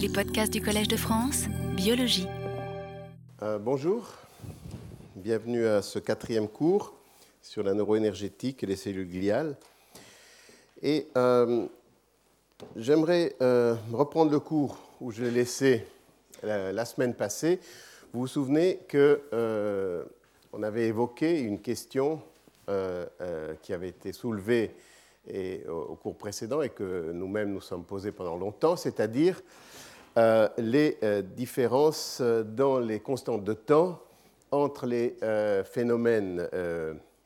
Les podcasts du Collège de France, biologie. Euh, bonjour, bienvenue à ce quatrième cours sur la neuroénergétique et les cellules gliales. Et euh, j'aimerais euh, reprendre le cours où je l'ai laissé la, semaine passée. Vous vous souvenez que on avait évoqué une question qui avait été soulevée et, au, cours précédent et que nous-mêmes nous sommes posés pendant longtemps, c'est-à-dire euh, les euh, différences dans les constantes de temps entre les euh, phénomènes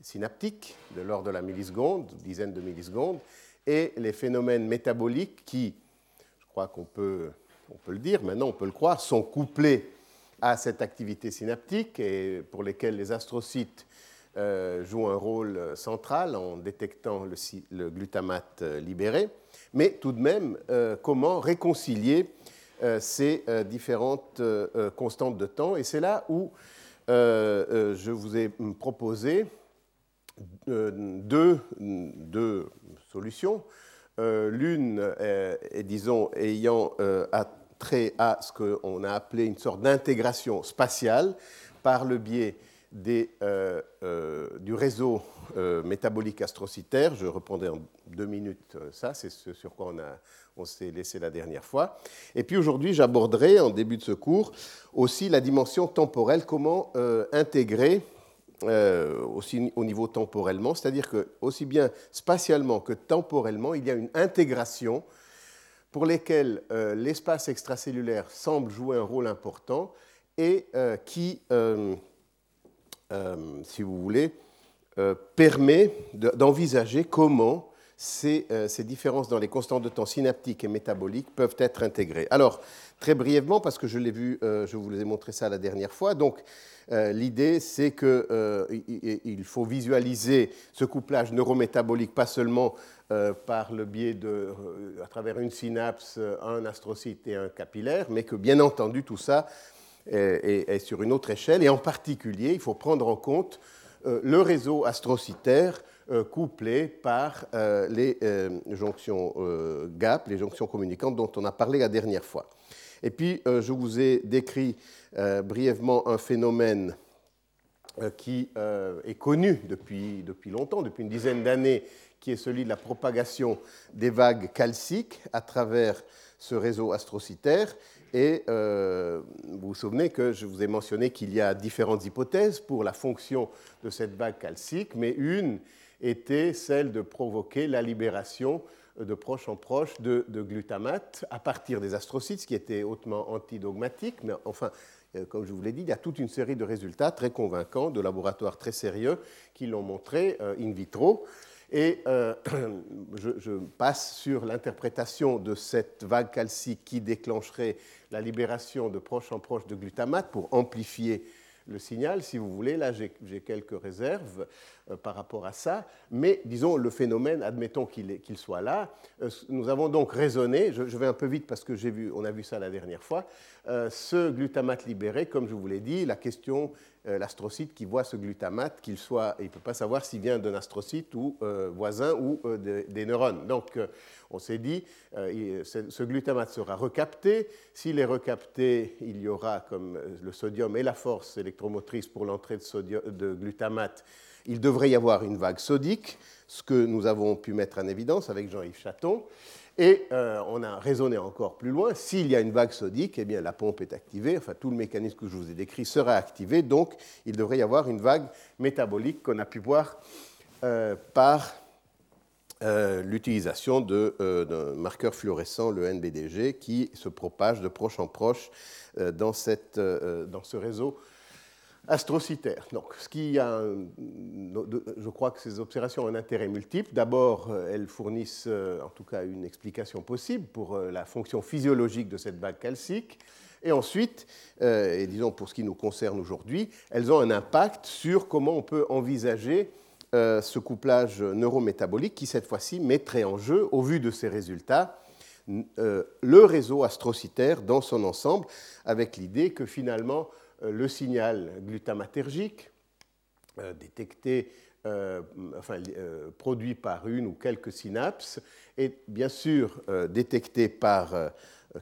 synaptiques de l'ordre de la milliseconde, dizaines de millisecondes, et les phénomènes métaboliques qui, je crois qu'on peut, on peut le dire, maintenant on peut le croire, sont couplés à cette activité synaptique et pour lesquels les astrocytes euh, joue un rôle central en détectant le, glutamate euh, libéré, mais tout de même, euh, comment réconcilier ces différentes constantes de temps Et c'est là où je vous ai proposé deux, solutions. L'une, disons, ayant trait à ce qu'on a appelé une sorte d'intégration spatiale par le biais euh, euh, du réseau euh, métabolique astrocytaire. Je reprendrai en deux minutes ça, c'est ce sur quoi on, on s'est laissé la dernière fois. Et puis aujourd'hui, j'aborderai en début de ce cours aussi la dimension temporelle, comment intégrer aussi au niveau temporellement, c'est-à-dire que aussi bien spatialement que temporellement, il y a une intégration pour lesquelles l'espace extracellulaire semble jouer un rôle important et qui euh, si vous voulez, euh, permet d'envisager comment euh, ces, différences dans les constantes de temps synaptiques et métaboliques peuvent être intégrées. Alors, très brièvement, parce que je l'ai vu, je vous ai montré ça la dernière fois, donc l'idée c'est qu'il faut visualiser ce couplage neurométabolique pas seulement par le biais de, à travers une synapse, un astrocyte et un capillaire, mais que bien entendu tout ça est, sur une autre échelle. Et en particulier, il faut prendre en compte euh, le réseau astrocytaire euh, couplé par euh, les jonctions GAP, les jonctions communicantes dont on a parlé la dernière fois. Et puis, je vous ai décrit brièvement un phénomène qui est connu depuis, depuis longtemps, depuis une dizaine d'années, qui est celui de la propagation des vagues calciques à travers ce réseau astrocytaire et euh, vous vous souvenez que je vous ai mentionné qu'il y a différentes hypothèses pour la fonction de cette vague calcique, mais une était celle de provoquer la libération de proche en proche de, glutamate à partir des astrocytes, ce qui était hautement antidogmatique. Mais enfin, euh, comme je vous l'ai dit, il y a toute une série de résultats très convaincants de laboratoires très sérieux qui l'ont montré euh, in vitro. Et euh, je, passe sur l'interprétation de cette vague calcique qui déclencherait la libération de proche en proche de glutamate pour amplifier le signal, si vous voulez. Là, j'ai quelques réserves euh, par rapport à ça. Mais disons, le phénomène, admettons qu'il soit là. Euh, nous avons donc raisonné, je, vais un peu vite parce que vu, on a vu ça la dernière fois, ce glutamate libéré, comme je vous l'ai dit, la question l'astrocyte qui voit ce glutamate, qu'il soit, il ne peut pas savoir s'il vient d'un astrocyte ou euh, voisin ou euh, des neurones. Donc, on s'est dit, ce glutamate sera recapté. S'il est recapté, il y aura, comme le sodium et la force électromotrice pour l'entrée de, de glutamate, il devrait y avoir une vague sodique, ce que nous avons pu mettre en évidence avec Jean-Yves Chaton. Et euh, on a raisonné encore plus loin. S'il y a une vague sodique, eh bien, la pompe est activée, enfin tout le mécanisme que je vous ai décrit sera activé, donc il devrait y avoir une vague métabolique qu'on a pu voir euh, par euh, l'utilisation d'un marqueur fluorescent, le NBDG, qui se propage de proche en proche dans, cette, dans ce réseau astrocytaire. Donc, ce qui a, je crois que ces observations ont un intérêt multiple. D'abord, euh, elles fournissent euh, en tout cas une explication possible pour euh, la fonction physiologique de cette bague calcique. Et ensuite, et disons pour ce qui nous concerne aujourd'hui, elles ont un impact sur comment on peut envisager ce couplage neurométabolique qui, cette fois-ci, mettrait en jeu, au vu de ces résultats, le réseau astrocytaire dans son ensemble, avec l'idée que finalement, le signal glutamatergique euh, détecté enfin, produit par une ou quelques synapses est bien sûr détecté par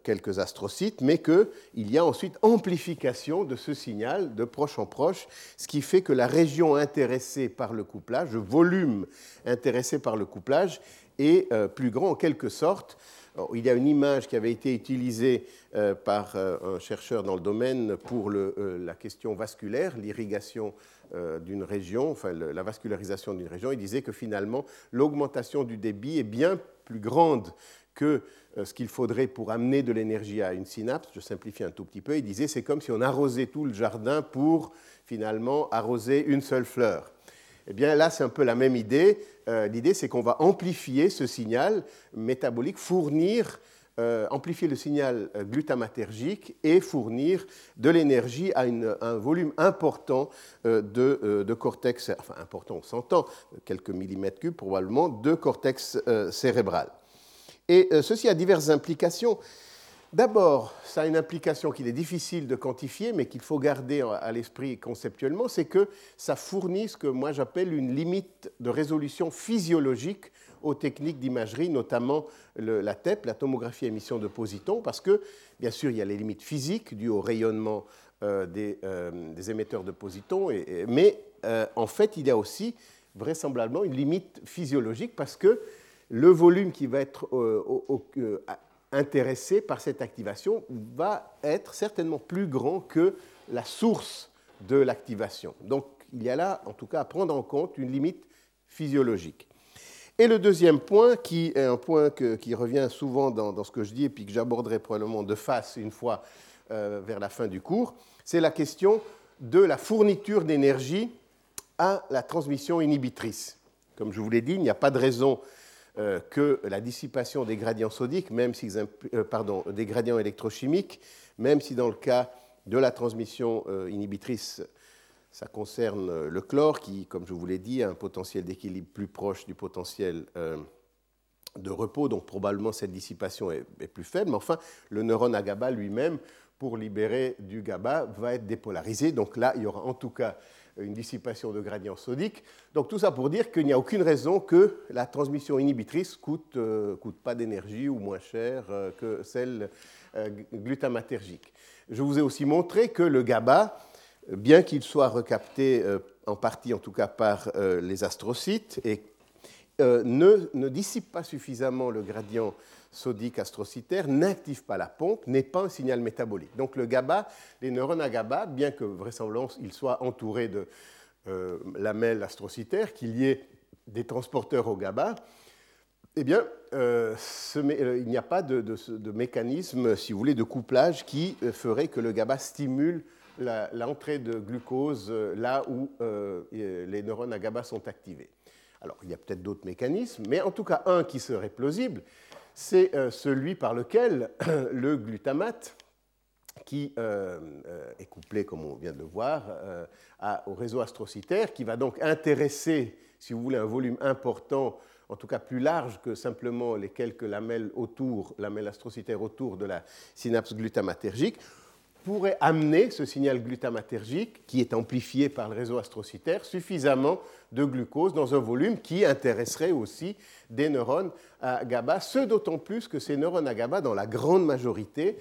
quelques astrocytes, mais qu'il y a ensuite amplification de ce signal de proche en proche, ce qui fait que la région intéressée par le couplage, le volume intéressé par le couplage, est euh, plus grand en quelque sorte. Il y a une image qui avait été utilisée euh, par euh, un chercheur dans le domaine pour la question vasculaire, l'irrigation d'une région, enfin la vascularisation d'une région. Il disait que finalement l'augmentation du débit est bien plus grande que euh, ce qu'il faudrait pour amener de l'énergie à une synapse, je simplifie un tout petit peu, il disait c'est comme si on arrosait tout le jardin pour finalement arroser une seule fleur. Eh bien là, c'est un peu la même idée. Euh, l'idée, c'est qu'on va amplifier ce signal métabolique, fournir, euh, amplifier le signal glutamatergique et fournir de l'énergie à, un volume important de, cortex, enfin important, on s'entend, quelques millimètres cubes probablement, de cortex cérébral. Et euh, ceci a diverses implications. D'abord, ça a une implication qu'il est difficile de quantifier, mais qu'il faut garder à l'esprit conceptuellement, c'est que ça fournit ce que moi j'appelle une limite de résolution physiologique aux techniques d'imagerie, notamment la TEP, la tomographie émission de positons, parce que, bien sûr, il y a les limites physiques dues au rayonnement euh, euh, des, émetteurs de positons, mais en fait, il y a aussi vraisemblablement une limite physiologique, parce que le volume qui va être euh, euh, intéressé par cette activation va être certainement plus grand que la source de l'activation. Donc il y a là, en tout cas, à prendre en compte une limite physiologique. Et le deuxième point, qui est un point qui revient souvent dans, ce que je dis et puis que j'aborderai probablement de face une fois euh, vers la fin du cours, c'est la question de la fourniture d'énergie à la transmission inhibitrice. Comme je vous l'ai dit, il n'y a pas de raison euh, que la dissipation des gradients sodiques, même si, euh, pardon, des gradients électrochimiques, même si dans le cas de la transmission euh, inhibitrice, ça concerne le chlore qui, comme je vous l'ai dit, a un potentiel d'équilibre plus proche du potentiel de repos, donc probablement cette dissipation est, est, plus faible, mais enfin, le neurone à GABA lui-même, pour libérer du GABA, va être dépolarisé. Donc là, il y aura en tout cas une dissipation de gradient sodique. Donc tout ça pour dire qu'il n'y a aucune raison que la transmission inhibitrice coûte, euh, coûte pas d'énergie ou moins cher euh, que celle euh, glutamatergique. Je vous ai aussi montré que le GABA, bien qu'il soit recapté en partie en tout cas par les astrocytes, ne, ne, dissipe pas suffisamment le gradient sodique astrocytaire n'active pas la pompe, n'est pas un signal métabolique. Donc le GABA, les neurones à GABA, bien que vraisemblablement ils soient entourés de euh, lamelles astrocytaires, qu'il y ait des transporteurs au GABA, eh bien, euh, euh, il n'y a pas de, mécanisme, si vous voulez, de couplage qui ferait que le GABA stimule l'entrée de glucose là où les neurones à GABA sont activés. Alors, il y a peut-être d'autres mécanismes, mais en tout cas, un qui serait plausible, c'est euh, celui par lequel le glutamate, qui euh, euh, est couplé, comme on vient de le voir, au réseau astrocytaire, qui va donc intéresser, si vous voulez, un volume important, en tout cas plus large que simplement les quelques lamelles autour, lamelles astrocytaires autour de la synapse glutamatergique, pourrait amener ce signal glutamatergique, qui est amplifié par le réseau astrocytaire, suffisamment de glucose dans un volume qui intéresserait aussi des neurones à GABA, ce d'autant plus que ces neurones à GABA, dans la grande majorité,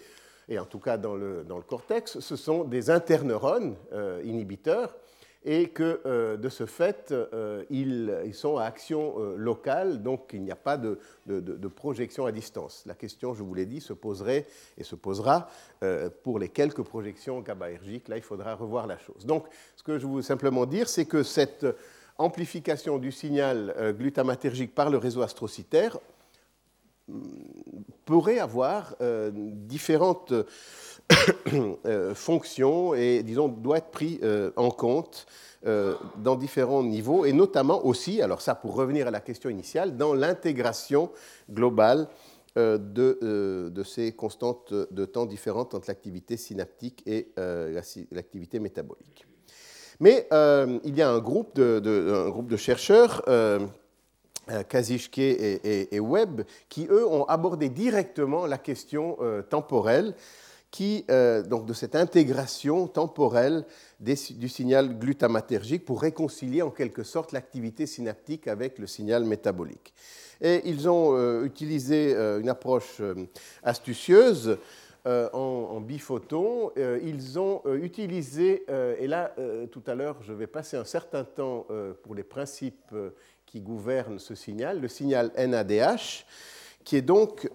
et en tout cas dans le, dans le cortex, ce sont des interneurones euh, inhibiteurs et que euh, de ce fait, euh, ils, sont à action euh, locale, donc il n'y a pas de, projection à distance. La question, je vous l'ai dit, se poserait et se posera pour les quelques projections GABAergiques. Là, il faudra revoir la chose. Donc, ce que je veux simplement dire, c'est que cette amplification du signal glutamatergique par le réseau astrocytaire mm, pourrait avoir différentes fonction et, disons, doit être pris euh, en compte euh, dans différents niveaux, et notamment aussi, alors ça pour revenir à la question initiale, dans l'intégration globale de, de, ces constantes de temps différentes entre l'activité synaptique et l'activité métabolique. Mais il y a un groupe de, un groupe de chercheurs Kazichke et, et, Webb, qui, eux, ont abordé directement la question temporelle qui, donc de cette intégration temporelle du signal glutamatergique pour réconcilier en quelque sorte l'activité synaptique avec le signal métabolique. Et ils ont utilisé une approche astucieuse euh, en, biphoton. Euh, ils ont euh, utilisé, et là tout à l'heure je vais passer un certain temps pour les principes qui gouvernent ce signal, le signal NADH, qui est donc,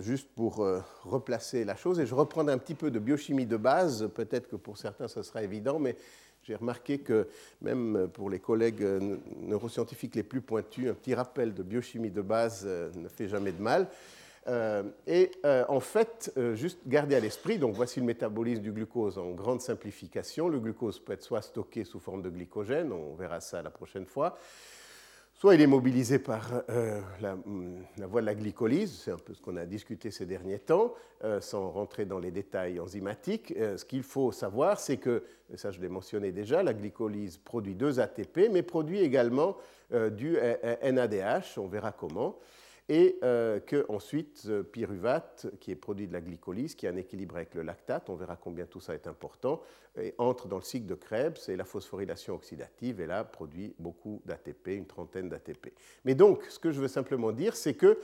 juste pour replacer la chose, et je reprends un petit peu de biochimie de base, peut-être que pour certains ce sera évident, mais j'ai remarqué que même pour les collègues neuroscientifiques les plus pointus, un petit rappel de biochimie de base ne fait jamais de mal. Euh, et euh, en fait, euh, juste garder à l'esprit, donc voici le métabolisme du glucose en grande simplification. Le glucose peut être soit stocké sous forme de glycogène, on verra ça la prochaine fois, il est mobilisé par la, la, voie de la glycolyse, c'est un peu ce qu'on a discuté ces derniers temps, sans rentrer dans les détails enzymatiques. ce qu'il faut savoir, c'est que, ça je l'ai mentionné déjà, la glycolyse produit deux ATP, mais produit également du NADH, on verra comment et euh, qu'ensuite, euh, pyruvate, qui est produit de la glycolyse, qui a un équilibre avec le lactate, on verra combien tout ça est important, entre dans le cycle de Krebs, et la phosphorylation oxydative, et là, produit beaucoup d'ATP, une trentaine d'ATP. Mais donc, ce que je veux simplement dire, c'est que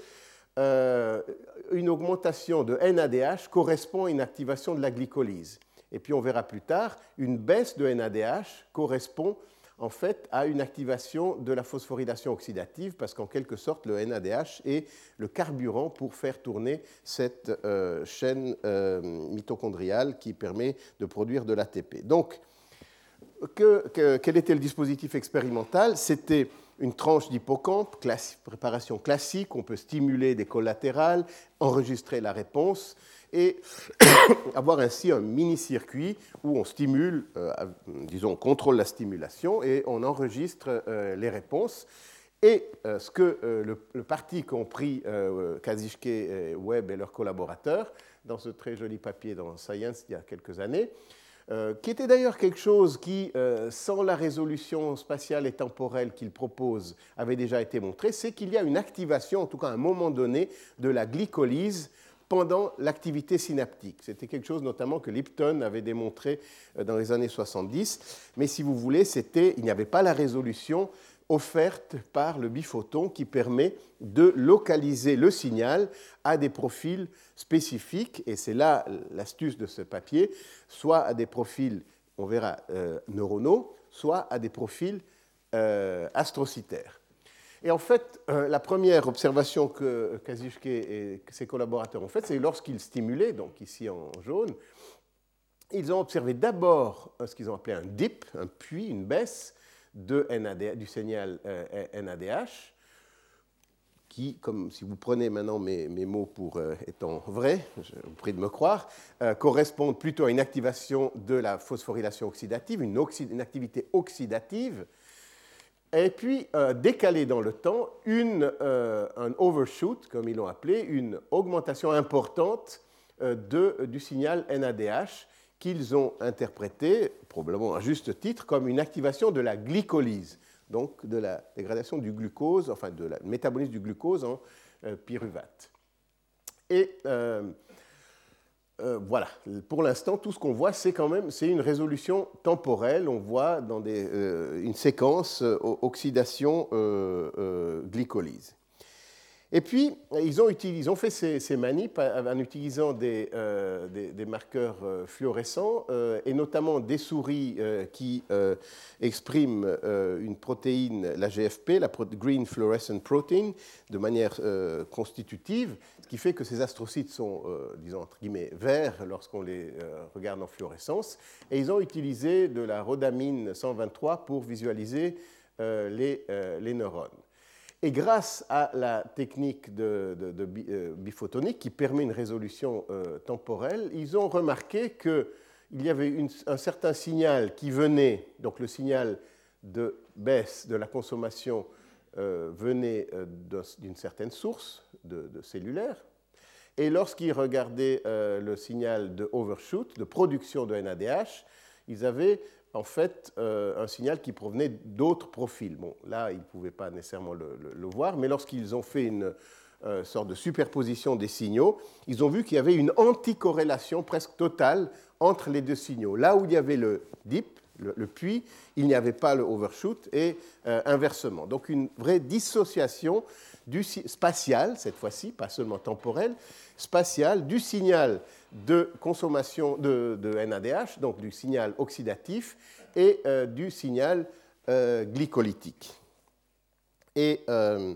euh, une augmentation de NADH correspond à une activation de la glycolyse. Et puis on verra plus tard, une baisse de NADH correspond en fait à une activation de la phosphorylation oxydative parce qu'en quelque sorte le NADH est le carburant pour faire tourner cette euh, chaîne euh, mitochondriale qui permet de produire de l'ATP. Donc, quel était le dispositif expérimental? C'était une tranche d'hippocampe, préparation classique, on peut stimuler des collatérales, enregistrer la réponse et avoir ainsi un mini-circuit où on stimule, euh, disons, on contrôle la stimulation et on enregistre euh, les réponses. Et euh, ce que le, parti qu'ont pris Kazichke, Webb et leurs collaborateurs dans ce très joli papier dans Science il y a quelques années, qui était d'ailleurs quelque chose qui, sans la résolution spatiale et temporelle qu'ils proposent, avait déjà été montré, c'est qu'il y a une activation, en tout cas à un moment donné, de la glycolyse pendant l'activité synaptique. C'était quelque chose notamment que Lipton avait démontré euh, dans les années 70, mais si vous voulez, c'était, il n'y avait pas la résolution offerte par le biphoton qui permet de localiser le signal à des profils spécifiques, et c'est là l'astuce de ce papier, soit à des profils, on verra, euh, neuronaux, soit à des profils euh, astrocytaires. Et en fait, euh, la première observation que Kazushke et ses collaborateurs ont faite, c'est lorsqu'ils stimulaient, donc ici en jaune, ils ont observé d'abord ce qu'ils ont appelé un dip, un puits, une baisse du signal NADH, euh, qui, comme si vous prenez maintenant mes, mots pour euh, étant vrais, je vous prie de me croire, correspondent plutôt à une activation de la phosphorylation oxydative, une activité oxydative et puis euh, décaler dans le temps une, euh, un overshoot, comme ils l'ont appelé, une augmentation importante euh, de, du signal NADH qu'ils ont interprété, probablement à juste titre, comme une activation de la glycolyse, donc de la dégradation du glucose, enfin de la métabolisme du glucose en pyruvate. Et euh, voilà, pour l'instant, tout ce qu'on voit, c'est quand même une résolution temporelle. On voit dans euh, une séquence euh, oxydation-glycolyse. Et puis, ils ont, fait ces, ces, en utilisant des, euh, marqueurs euh, fluorescents euh, et notamment des souris qui expriment une protéine, la GFP, la Green Fluorescent Protein, de manière constitutive, ce qui fait que ces astrocytes sont, disons, entre guillemets, verts lorsqu'on les regarde en fluorescence. Et ils ont utilisé de la rhodamine 123 pour visualiser les neurones. Et grâce à la technique de, euh, biphotonique qui permet une résolution euh, temporelle, ils ont remarqué qu'il y avait un certain signal qui venait, donc le signal de baisse de la consommation euh, venait d'une certaine source de, cellulaire. Et lorsqu'ils regardaient le signal de overshoot, de production de NADH, ils avaient en fait euh, un signal qui provenait d'autres profils. Bon, là, ils ne pouvaient pas nécessairement le, voir, mais lorsqu'ils ont fait une, sorte de superposition des signaux, ils ont vu qu'il y avait une anticorrélation presque totale entre les deux signaux. Là où il y avait le dip, le, puits, il n'y avait pas le overshoot et inversement. Donc une vraie dissociation du spatial, cette fois-ci, pas seulement temporel, spatial, du signal de consommation de, NADH, donc du signal oxydatif, et euh, du signal euh, glycolytique. Et euh,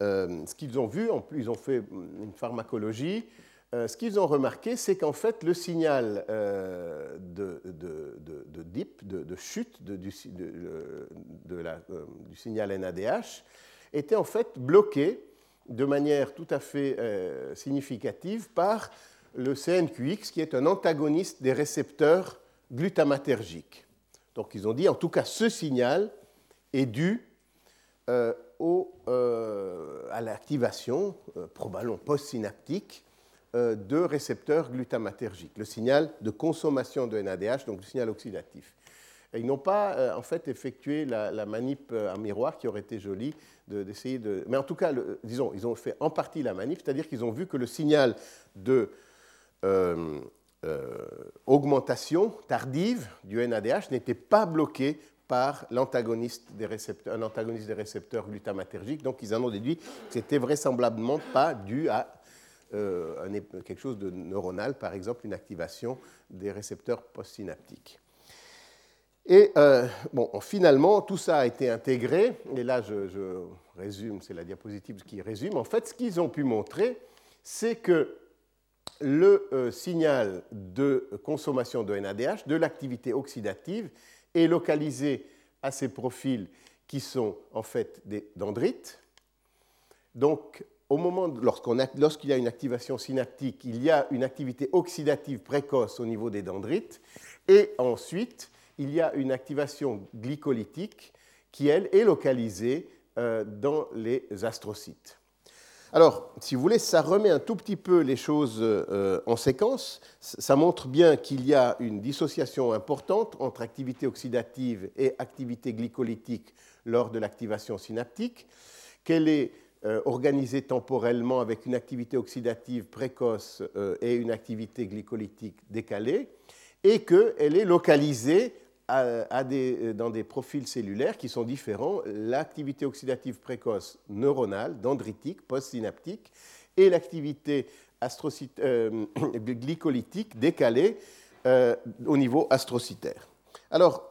ce qu'ils ont vu, en plus, ils ont fait une pharmacologie. ce qu'ils ont remarqué, c'est qu'en fait, le signal de, dip, de, chute du, du, signal NADH, était en fait bloqué de manière tout à fait euh, significative par le CNQX, qui est un antagoniste des récepteurs glutamatergiques. Donc ils ont dit, en tout cas, ce signal est dû euh, euh, à l'activation, probablement post-synaptique, de récepteurs glutamatergiques, le signal de consommation de NADH, donc le signal oxydatif. Ils n'ont pas en fait effectué la, manip en miroir qui aurait été jolie d'essayer de, Mais en tout cas, disons, ils ont fait en partie la manip, c'est-à-dire qu'ils ont vu que le signal de euh, euh, tardive du NADH n'était pas bloqué par l'antagoniste des récepteurs, un antagoniste des récepteurs glutamatergiques. Donc ils en ont déduit que c'était vraisemblablement pas dû à euh, quelque chose de neuronal, par exemple une activation des récepteurs postsynaptiques. Et euh, bon, finalement, tout ça a été intégré, et là je, résume, c'est la diapositive qui résume. En fait, ce qu'ils ont pu montrer, c'est que le euh, signal de consommation de NADH, de l'activité oxydative, est localisé à ces profils qui sont en fait des dendrites. Donc, au moment lorsqu'il y a une activation synaptique, il y a une activité oxydative précoce au niveau des dendrites, et ensuite, il y a une activation glycolytique qui, elle, est localisée euh, dans les astrocytes. Alors, si vous voulez, ça remet un tout petit peu les choses euh, en séquence. Ça montre bien qu'il y a une dissociation importante entre activité oxydative et activité glycolytique lors de l'activation synaptique, qu'elle est euh, organisée temporellement avec une activité oxydative précoce et une activité glycolytique décalée, et qu'elle est localisée euh, dans des profils cellulaires qui sont différents, l'activité oxydative précoce neuronale, dendritique, postsynaptique, et l'activité euh, glycolytique décalée euh, au niveau astrocytaire. Alors,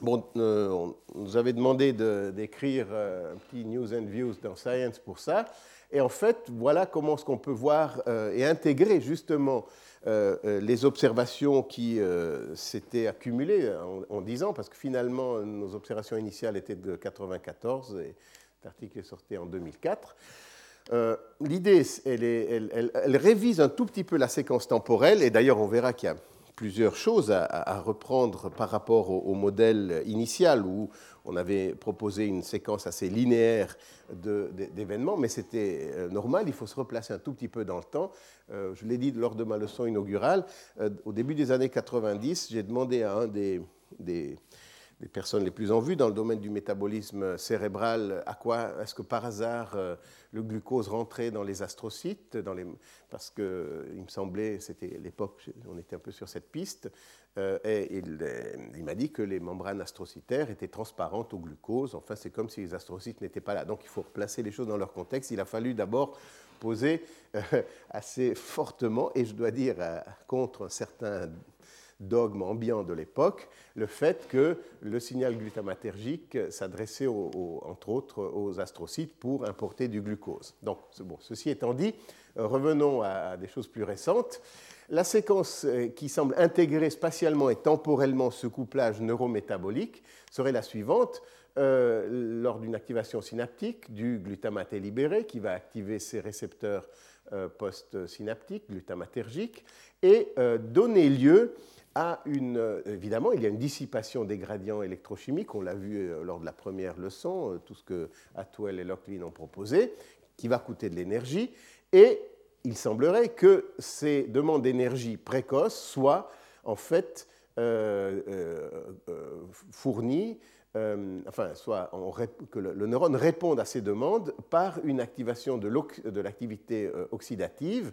bon, on nous avait demandé d'écrire un petit News and Views dans Science pour ça, et en fait, voilà comment ce qu'on peut voir et intégrer justement euh, euh, les observations qui euh, s'étaient accumulées en, 10 ans, parce que finalement, nos observations initiales étaient de 1994 et cet article est sorti en 2004. L'idée, elle, révise un tout petit peu la séquence temporelle, et d'ailleurs, on verra qu'il y a plusieurs choses à, reprendre par rapport au, modèle initial où on avait proposé une séquence assez linéaire d'événements, mais c'était euh, normal, il faut se replacer un tout petit peu dans le temps. Euh, je l'ai dit lors de ma leçon inaugurale, euh, au début des années 90, j'ai demandé à un des, des des personnes les plus en vue dans le domaine du métabolisme cérébral, à quoi est-ce que par hasard euh, le glucose rentrait dans les astrocytes les, Parce qu'il me semblait, c'était l'époque, on était un peu sur cette piste, euh, et il, euh, il m'a dit que les membranes astrocytaires étaient transparentes au glucose. Enfin, c'est comme si les astrocytes n'étaient pas là. Donc il faut replacer les choses dans leur contexte. Il a fallu d'abord poser assez fortement, et je dois dire contre un certain dogme ambiant de l'époque, le fait que le signal glutamatergique s'adressait entre autres aux astrocytes pour importer du glucose. Donc, bon, ceci étant dit, euh, revenons à, des choses plus récentes. La séquence euh, qui semble intégrer spatialement et temporellement ce couplage neurométabolique serait la suivante. Euh, lors d'une activation synaptique, du glutamate libéré qui va activer ces récepteurs post-synaptiques, glutamatergiques, et donner lieu euh, évidemment, il y a une dissipation des gradients électrochimiques, on l'a vu euh, lors de la première leçon, euh, tout ce que Atwell et Locklin ont proposé, qui va coûter de l'énergie, et il semblerait que ces demandes d'énergie précoces soient en fait fournies enfin, que le, neurone réponde à ces demandes par une activation de l'activité oxydative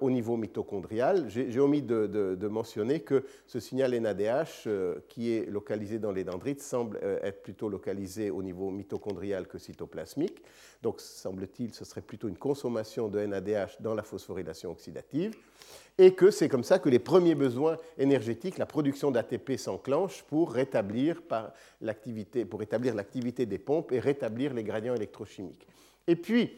au niveau mitochondrial. J'ai omis de, mentionner que ce signal NADH, euh, qui est localisé dans les dendrites, semble euh, être plutôt localisé au niveau mitochondrial que cytoplasmique. Donc, semble-t-il, ce serait plutôt une consommation de NADH dans la phosphorylation oxydative et que c'est comme ça que les premiers besoins énergétiques, la production d'ATP s'enclenche pour rétablir l'activité des pompes et rétablir les gradients électrochimiques. Et puis,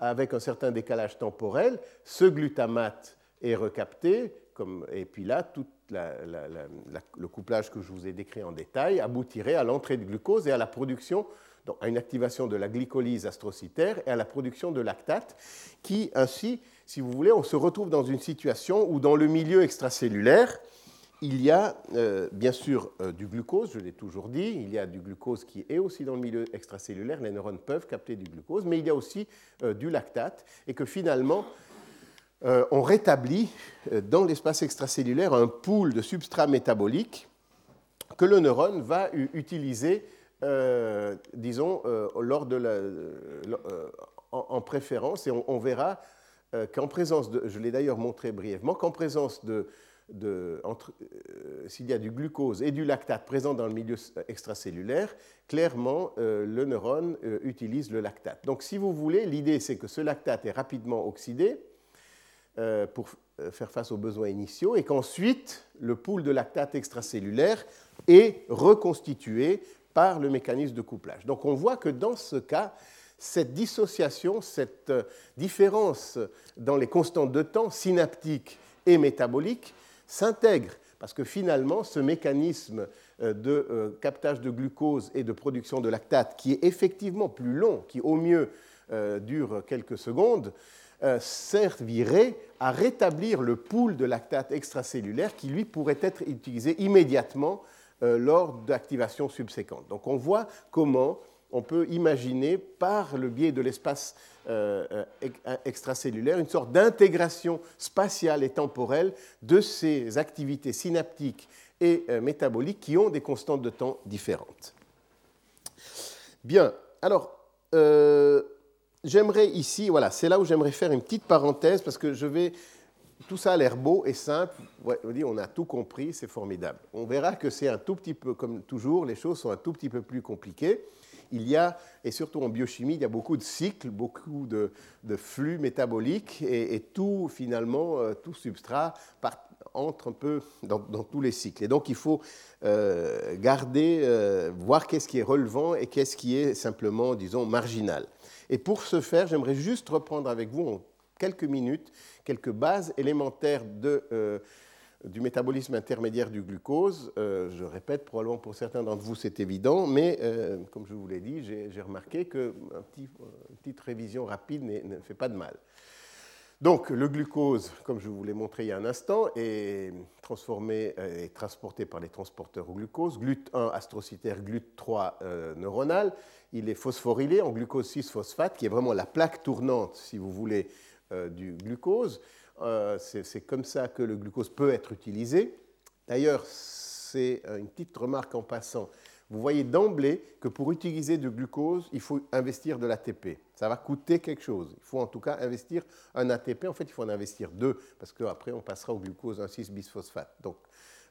avec un certain décalage temporel, ce glutamate est recapté, comme, et puis là, tout le couplage que je vous ai décrit en détail aboutirait à l'entrée de glucose et à la production, donc à une activation de la glycolyse astrocytaire et à la production de lactate, qui ainsi, si vous voulez, on se retrouve dans une situation où dans le milieu extracellulaire, il y a euh, bien sûr euh, du glucose, je l'ai toujours dit, il y a du glucose qui est aussi dans le milieu extracellulaire, les neurones peuvent capter du glucose, mais il y a aussi euh, du lactate, et que finalement, on rétablit dans l'espace extracellulaire un pool de substrats métaboliques que le neurone va utiliser, disons, en, préférence, et on verra qu'en présence de, je l'ai d'ailleurs montré brièvement, qu'en présence de euh, s'il y a du glucose et du lactate présent dans le milieu extracellulaire, clairement, euh, le neurone euh, utilise le lactate. Donc, si vous voulez, l'idée, c'est que ce lactate est rapidement oxydé pour faire face aux besoins initiaux et qu'ensuite, le pool de lactate extracellulaire est reconstitué par le mécanisme de couplage. Donc, on voit que dans ce cas, cette dissociation, cette différence dans les constantes de temps synaptiques et métaboliques s'intègre, parce que finalement, ce mécanisme euh, de euh, captage de glucose et de production de lactate, qui est effectivement plus long, qui au mieux euh, dure quelques secondes, servirait à rétablir le pool de lactate extracellulaire qui, lui, pourrait être utilisé immédiatement lors d'activation subséquente. Donc on voit comment on peut imaginer, par le biais de l'espace euh, euh, extracellulaire, une sorte d'intégration spatiale et temporelle de ces activités synaptiques et euh, métaboliques qui ont des constantes de temps différentes. Bien, alors, j'aimerais ici, voilà, c'est là où j'aimerais faire une petite parenthèse parce que je vais tout ça a l'air beau et simple. on a tout compris, c'est formidable. On verra que c'est un tout petit peu, comme toujours, les choses sont un tout petit peu plus compliquées il y a, et surtout en biochimie, il y a beaucoup de cycles, beaucoup de, flux métaboliques, et, tout, finalement, euh, tout substrat entre un peu dans, tous les cycles. Et donc, il faut euh, garder, euh, voir qu'est-ce qui est relevant et qu'est-ce qui est simplement, disons, marginal. Et pour ce faire, j'aimerais juste reprendre avec vous en quelques minutes quelques bases élémentaires de du métabolisme intermédiaire du glucose. Euh, je répète, probablement pour certains d'entre vous c'est évident, mais euh, comme je vous l'ai dit, j'ai remarqué qu'une petit, petite révision rapide ne fait pas de mal. Donc le glucose, comme je vous l'ai montré il y a un instant, est transformé et transporté par les transporteurs au glucose, GLUT1 astrocytaire, GLUT3 neuronal. Il est phosphorylé en glucose 6-phosphate, qui est vraiment la plaque tournante, si vous voulez, euh, du glucose. Euh, c'est comme ça que le glucose peut être utilisé. D'ailleurs, c'est une petite remarque en passant. Vous voyez d'emblée que pour utiliser du glucose, il faut investir de l'ATP. Ça va coûter quelque chose. Il faut en tout cas investir un ATP. En fait, il faut en investir deux, parce qu'après, on passera au glucose 1,6-bisphosphate. Donc,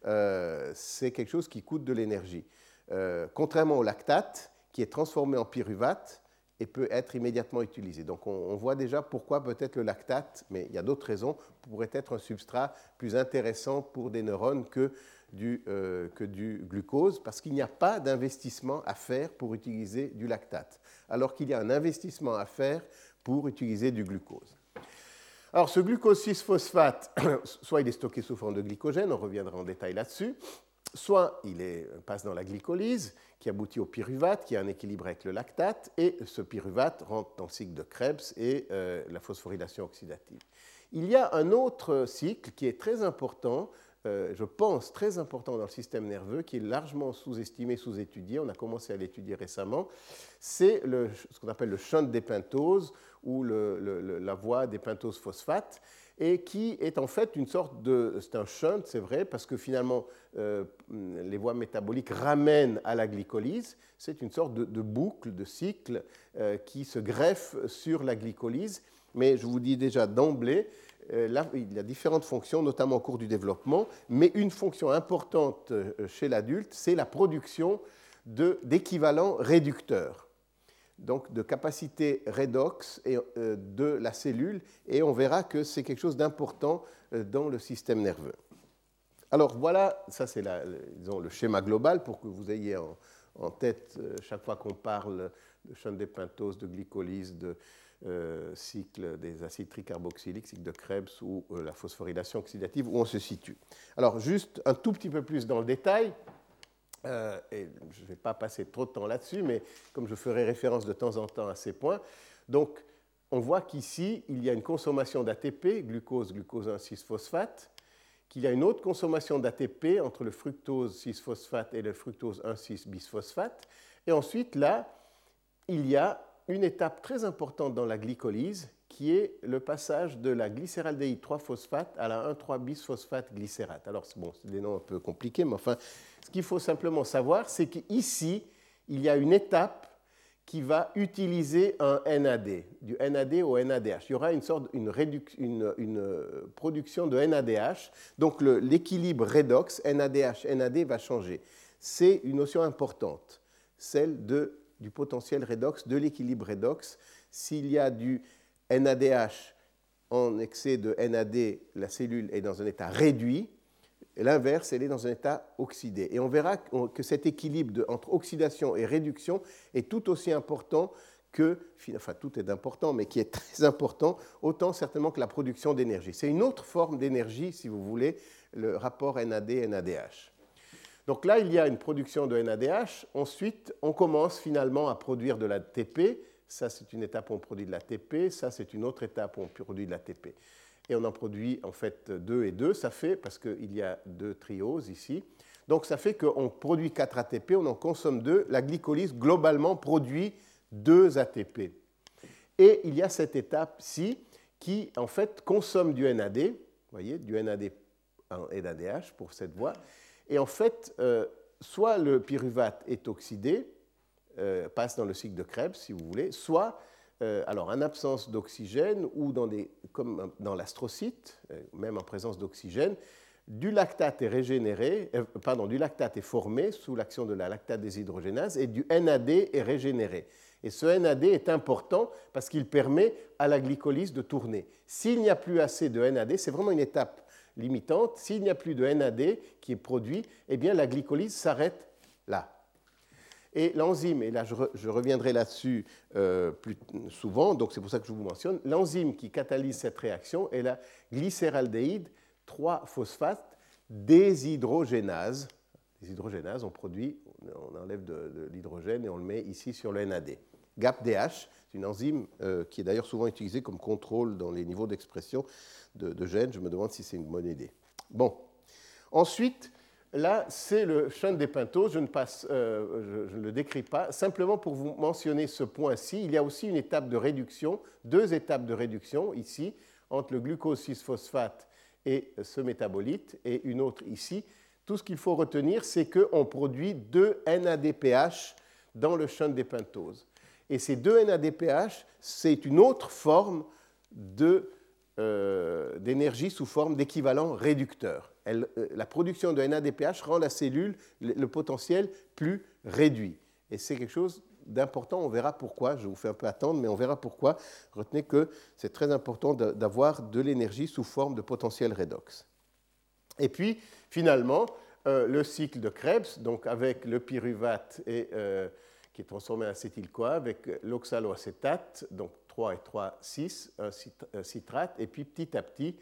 euh, c'est quelque chose qui coûte de l'énergie. Euh, contrairement au lactate, qui est transformé en pyruvate, et peut être immédiatement utilisé. Donc on, voit déjà pourquoi peut-être le lactate, mais il y a d'autres raisons, pourrait être un substrat plus intéressant pour des neurones que du, euh, que du glucose, parce qu'il n'y a pas d'investissement à faire pour utiliser du lactate, alors qu'il y a un investissement à faire pour utiliser du glucose. Alors ce glucose 6-phosphate, soit il est stocké sous forme de glycogène, on reviendra en détail là-dessus, soit il passe dans la glycolyse, qui aboutit au pyruvate, qui a un équilibre avec le lactate, et ce pyruvate rentre dans le cycle de Krebs et euh, la phosphorylation oxydative. Il y a un autre cycle qui est très important, euh, je pense très important dans le système nerveux, qui est largement sous-estimé, sous-étudié, on a commencé à l'étudier récemment, c'est ce qu'on appelle le shunt des pentoses ou la voie des pentoses phosphates. Et qui est en fait une sorte de... C'est un shunt, c'est vrai, parce que finalement, euh, les voies métaboliques ramènent à la glycolyse. C'est une sorte de, boucle, de cycle euh, qui se greffe sur la glycolyse. Mais je vous dis déjà d'emblée, euh, il y a différentes fonctions, notamment au cours du développement, mais une fonction importante chez l'adulte, c'est la production d'équivalents réducteurs donc de capacité redox euh, de la cellule, et on verra que c'est quelque chose d'important euh, dans le système nerveux. Alors voilà, ça c'est le schéma global pour que vous ayez en, tête euh, chaque fois qu'on parle de chaîne des pentoses, de glycolyse, de cycle des acides tricarboxyliques, cycle de Krebs ou la phosphorylation oxydative, où on se situe. Alors juste un tout petit peu plus dans le détail, euh, et je ne vais pas passer trop de temps là-dessus, mais comme je ferai référence de temps en temps à ces points, donc on voit qu'ici, il y a une consommation d'ATP, glucose, glucose 1,6-phosphate, qu'il y a une autre consommation d'ATP entre le fructose 6-phosphate et le fructose 1,6-bisphosphate. Et ensuite, là, il y a une étape très importante dans la glycolyse qui est le passage de la glycéraldéhyde 3-phosphate à la 1,3-bisphosphate glycérate. Alors, bon, c'est des noms un peu compliqués, mais enfin, ce qu'il faut simplement savoir, c'est qu'ici, il y a une étape qui va utiliser un NAD, du NAD au NADH. Il y aura une sorte une, une, production de NADH, donc l'équilibre redox NADH NAD va changer. C'est une notion importante, celle de, du potentiel redox, de l'équilibre redox. S'il y a du NADH en excès de NAD, la cellule est dans un état réduit, L'inverse, elle est dans un état oxydé. Et on verra que cet équilibre entre oxydation et réduction est tout aussi important que, enfin tout est important, mais qui est très important, autant certainement que la production d'énergie. C'est une autre forme d'énergie, si vous voulez, le rapport NAD-NADH. Donc là, il y a une production de NADH. Ensuite, on commence finalement à produire de l'ATP. Ça, c'est une étape où on produit de l'ATP. Ça, c'est une autre étape où on produit de l'ATP et on en produit en fait deux et deux. Ça fait, parce qu'il y a deux trioses ici, donc ça fait qu'on produit 4 ATP, on en consomme 2. La glycolyse, globalement, produit 2 ATP. Et il y a cette étape-ci qui, en fait, consomme du NAD, voyez, du NAD NADH pour cette voie. Et en fait, euh, soit le pyruvate est oxydé, euh, passe dans le cycle de Krebs, si vous voulez, soit euh, alors en absence d'oxygène ou dans des, comme dans l'astrocyte, euh, même en présence d'oxygène, du lactate est régénéré, pardon, du lactate est formé sous l'action de la lactate déshydrogénase et du NAD est régénéré. Et ce NAD est important parce qu'il permet à la glycolyse de tourner. S'il n'y a plus assez de NAD, c'est vraiment une étape limitante. S'il n'y a plus de NAD qui est produit, eh bien la glycolyse s'arrête là. Et l'enzyme, et là je, reviendrai là-dessus euh, plus souvent, donc c'est pour ça que je vous mentionne, l'enzyme qui catalyse cette réaction est la glycéraldéhyde 3-phosphate déshydrogénase. Déshydrogénase, on produit, on enlève de, l'hydrogène et on le met ici sur le NAD. GAPDH, c'est une enzyme euh, qui est d'ailleurs souvent utilisée comme contrôle dans les niveaux d'expression de, de gènes. Je me demande si c'est une bonne idée. Bon. Ensuite, Là, c'est le chêne des ne, passe, euh, je, le décris pas. Simplement pour vous mentionner ce point-ci, il y a aussi une étape de réduction, deux étapes de réduction ici, entre le glucose 6-phosphate et ce métabolite, et une autre ici. Tout ce qu'il faut retenir, c'est qu'on produit deux NADPH dans le chêne des pentoses. Et ces deux NADPH, c'est une autre forme euh, d'énergie sous forme d'équivalent réducteur. Euh, la production de NADPH rend la cellule, le, potentiel, plus réduit. Et c'est quelque chose d'important, on verra pourquoi, je vous fais un peu attendre, mais on verra pourquoi. Retenez que c'est très important d'avoir de l'énergie sous forme de potentiel redox. Et puis, finalement, euh, le cycle de Krebs, donc avec le pyruvate euh, qui est transformé en acétyl-CoA, avec l'oxaloacétate, donc 3 et 3, 6, un citrate, et puis petit à petit,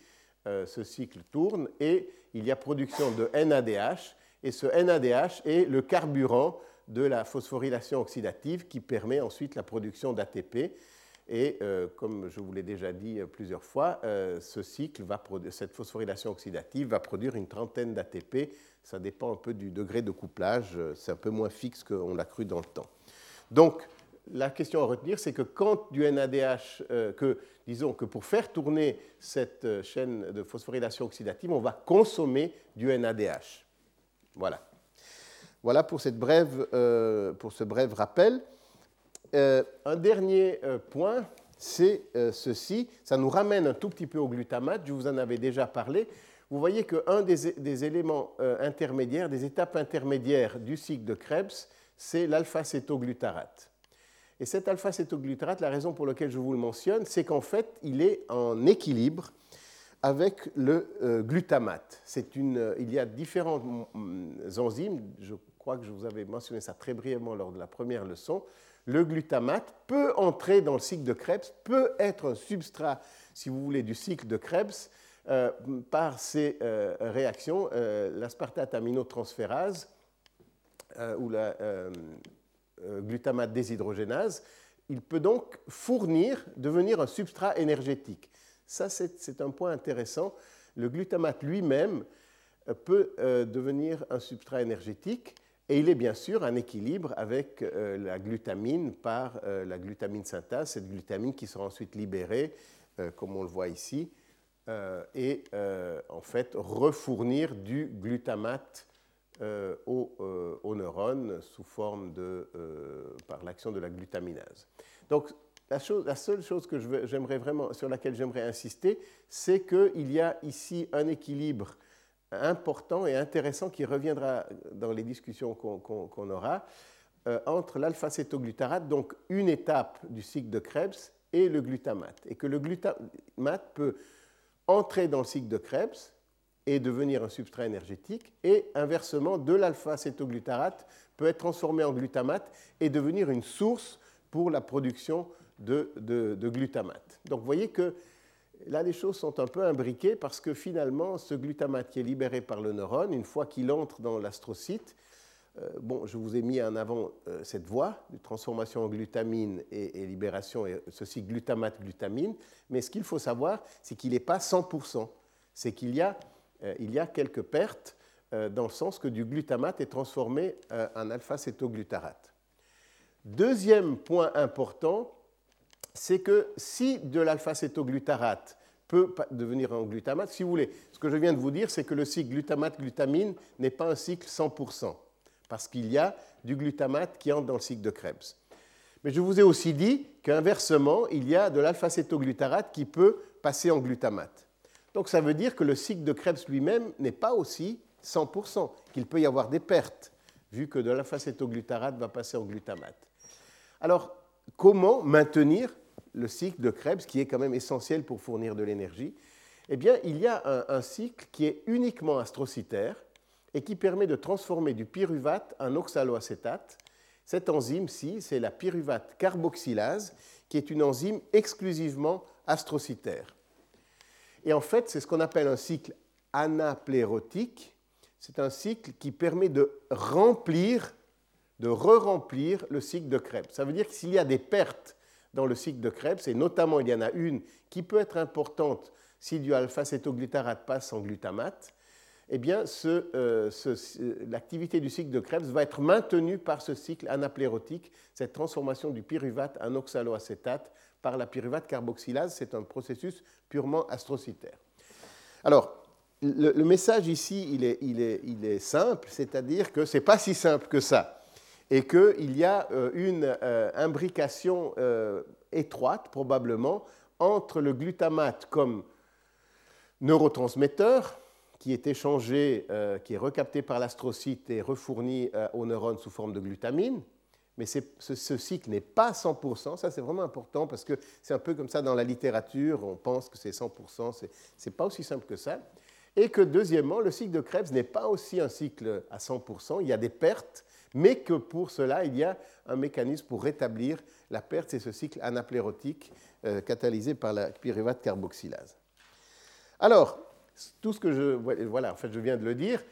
euh, ce cycle tourne et il y a production de NADH. Et ce NADH est le carburant de la phosphorylation oxydative qui permet ensuite la production d'ATP. Et euh, comme je vous l'ai déjà dit euh, plusieurs fois, ce cycle va cette phosphorylation oxydative va produire une trentaine d'ATP. Ça dépend un peu du degré de couplage. C'est un peu moins fixe qu'on l'a cru dans le temps. Donc, la question à retenir, c'est que quand du NADH, euh, que, disons que pour faire tourner cette euh, chaîne de phosphorylation oxydative, on va consommer du NADH. Voilà. Voilà pour, cette brève, euh, pour ce bref rappel. un dernier point, c'est ceci. Ça nous ramène un tout petit peu au glutamate. Je vous en avais déjà parlé. Vous voyez qu'un des, des, éléments intermédiaires, des étapes intermédiaires du cycle de Krebs, c'est l'alpha-cétoglutarate. Et cet alpha-cétoglutarate, la raison pour laquelle je vous le mentionne, c'est qu'en fait, il est en équilibre avec le euh, glutamate. Euh, il y a différentes mm, enzymes, je crois que je vous avais mentionné ça très brièvement lors de la première leçon. Le glutamate peut entrer dans le cycle de Krebs, peut être un substrat, si vous voulez, du cycle de Krebs euh, par ces réactions, l'aspartate aminotransférase ou la glutamate déshydrogénase, il peut donc fournir, devenir un substrat énergétique. Ça, c'est un point intéressant. Le glutamate lui-même euh, peut euh, devenir un substrat énergétique et il est bien sûr en équilibre avec la glutamine par la glutamine synthase, cette glutamine qui sera ensuite libérée, comme on le voit ici, et en fait refournir du glutamate euh, euh, aux, neurones sous forme de, euh, par l'action de la glutaminase. Donc, la, seule chose que j'aimerais vraiment, sur laquelle j'aimerais insister, c'est qu'il y a ici un équilibre important et intéressant qui reviendra dans les discussions qu'on aura entre l'alpha-cétoglutarate, donc une étape du cycle de Krebs, et le glutamate. Et que le glutamate peut entrer dans le cycle de Krebs et devenir un substrat énergétique, et inversement, de l'alpha-cétoglutarate peut être transformé en glutamate et devenir une source pour la production de, glutamate. Donc vous voyez que là, les choses sont un peu imbriquées parce que finalement, ce glutamate qui est libéré par le neurone, une fois qu'il entre dans l'astrocyte, euh, bon, je vous ai mis en avant euh, cette voie de transformation en glutamine et, libération, et ceci glutamate-glutamine, mais ce qu'il faut savoir, c'est qu'il n'est pas 100%. C'est qu'il y a il y a quelques pertes euh, dans le sens que du glutamate est transformé euh, en alpha-cétoglutarate. Deuxième point important, c'est que si de l'alpha-cétoglutarate peut devenir un glutamate, si vous voulez, ce que je viens de vous dire, c'est que le cycle glutamate-glutamine n'est pas un cycle 100%, parce qu'il y a du glutamate qui entre dans le cycle de Krebs. Mais je vous ai aussi dit qu'inversement, il y a de l'alpha-cétoglutarate qui peut passer en glutamate. Donc ça veut dire que le cycle de Krebs lui-même n'est pas aussi 100%, qu'il peut y avoir des pertes, vu que de l'alpha-cétoglutarate va passer en glutamate. Alors, comment maintenir le cycle de Krebs, qui est quand même essentiel pour fournir de l'énergie? Eh bien, il y a un, cycle qui est uniquement astrocytaire et qui permet de transformer du pyruvate en oxaloacétate. Cette enzyme-ci, c'est la pyruvate carboxylase, qui est une enzyme exclusivement astrocytaire. Et en fait, c'est ce qu'on appelle un cycle anaplérotique. C'est un cycle qui permet de remplir, de re-remplir le cycle de Krebs. Ça veut dire que s'il y a des pertes dans le cycle de Krebs, et notamment il y en a une qui peut être importante si du alpha-cétoglutarate passe en glutamate, eh bien, euh, l'activité du cycle de Krebs va être maintenue par ce cycle anaplérotique, cette transformation du pyruvate en oxaloacétate par la pyruvate carboxylase. C'est un processus purement astrocytaire. Alors, le, message ici, il est, il est, simple, c'est-à-dire que ce n'est pas si simple que ça, et qu'il y a euh, une euh, imbrication euh, étroite, probablement, entre le glutamate comme neurotransmetteur, qui est échangé, qui est recapté par l'astrocyte et refourni aux neurones sous forme de glutamine, mais ce, cycle n'est pas 100%. Ça, c'est vraiment important parce que c'est un peu comme ça dans la littérature. On pense que c'est 100%. Ce n'est pas aussi simple que ça. Et que, deuxièmement, le cycle de Krebs n'est pas aussi un cycle à 100%. Il y a des pertes, mais que pour cela, il y a un mécanisme pour rétablir la perte. C'est ce cycle anaplérotique euh, catalysé par la pyruvate carboxylase. Alors, tout ce que je, voilà, en fait, je viens de le dire,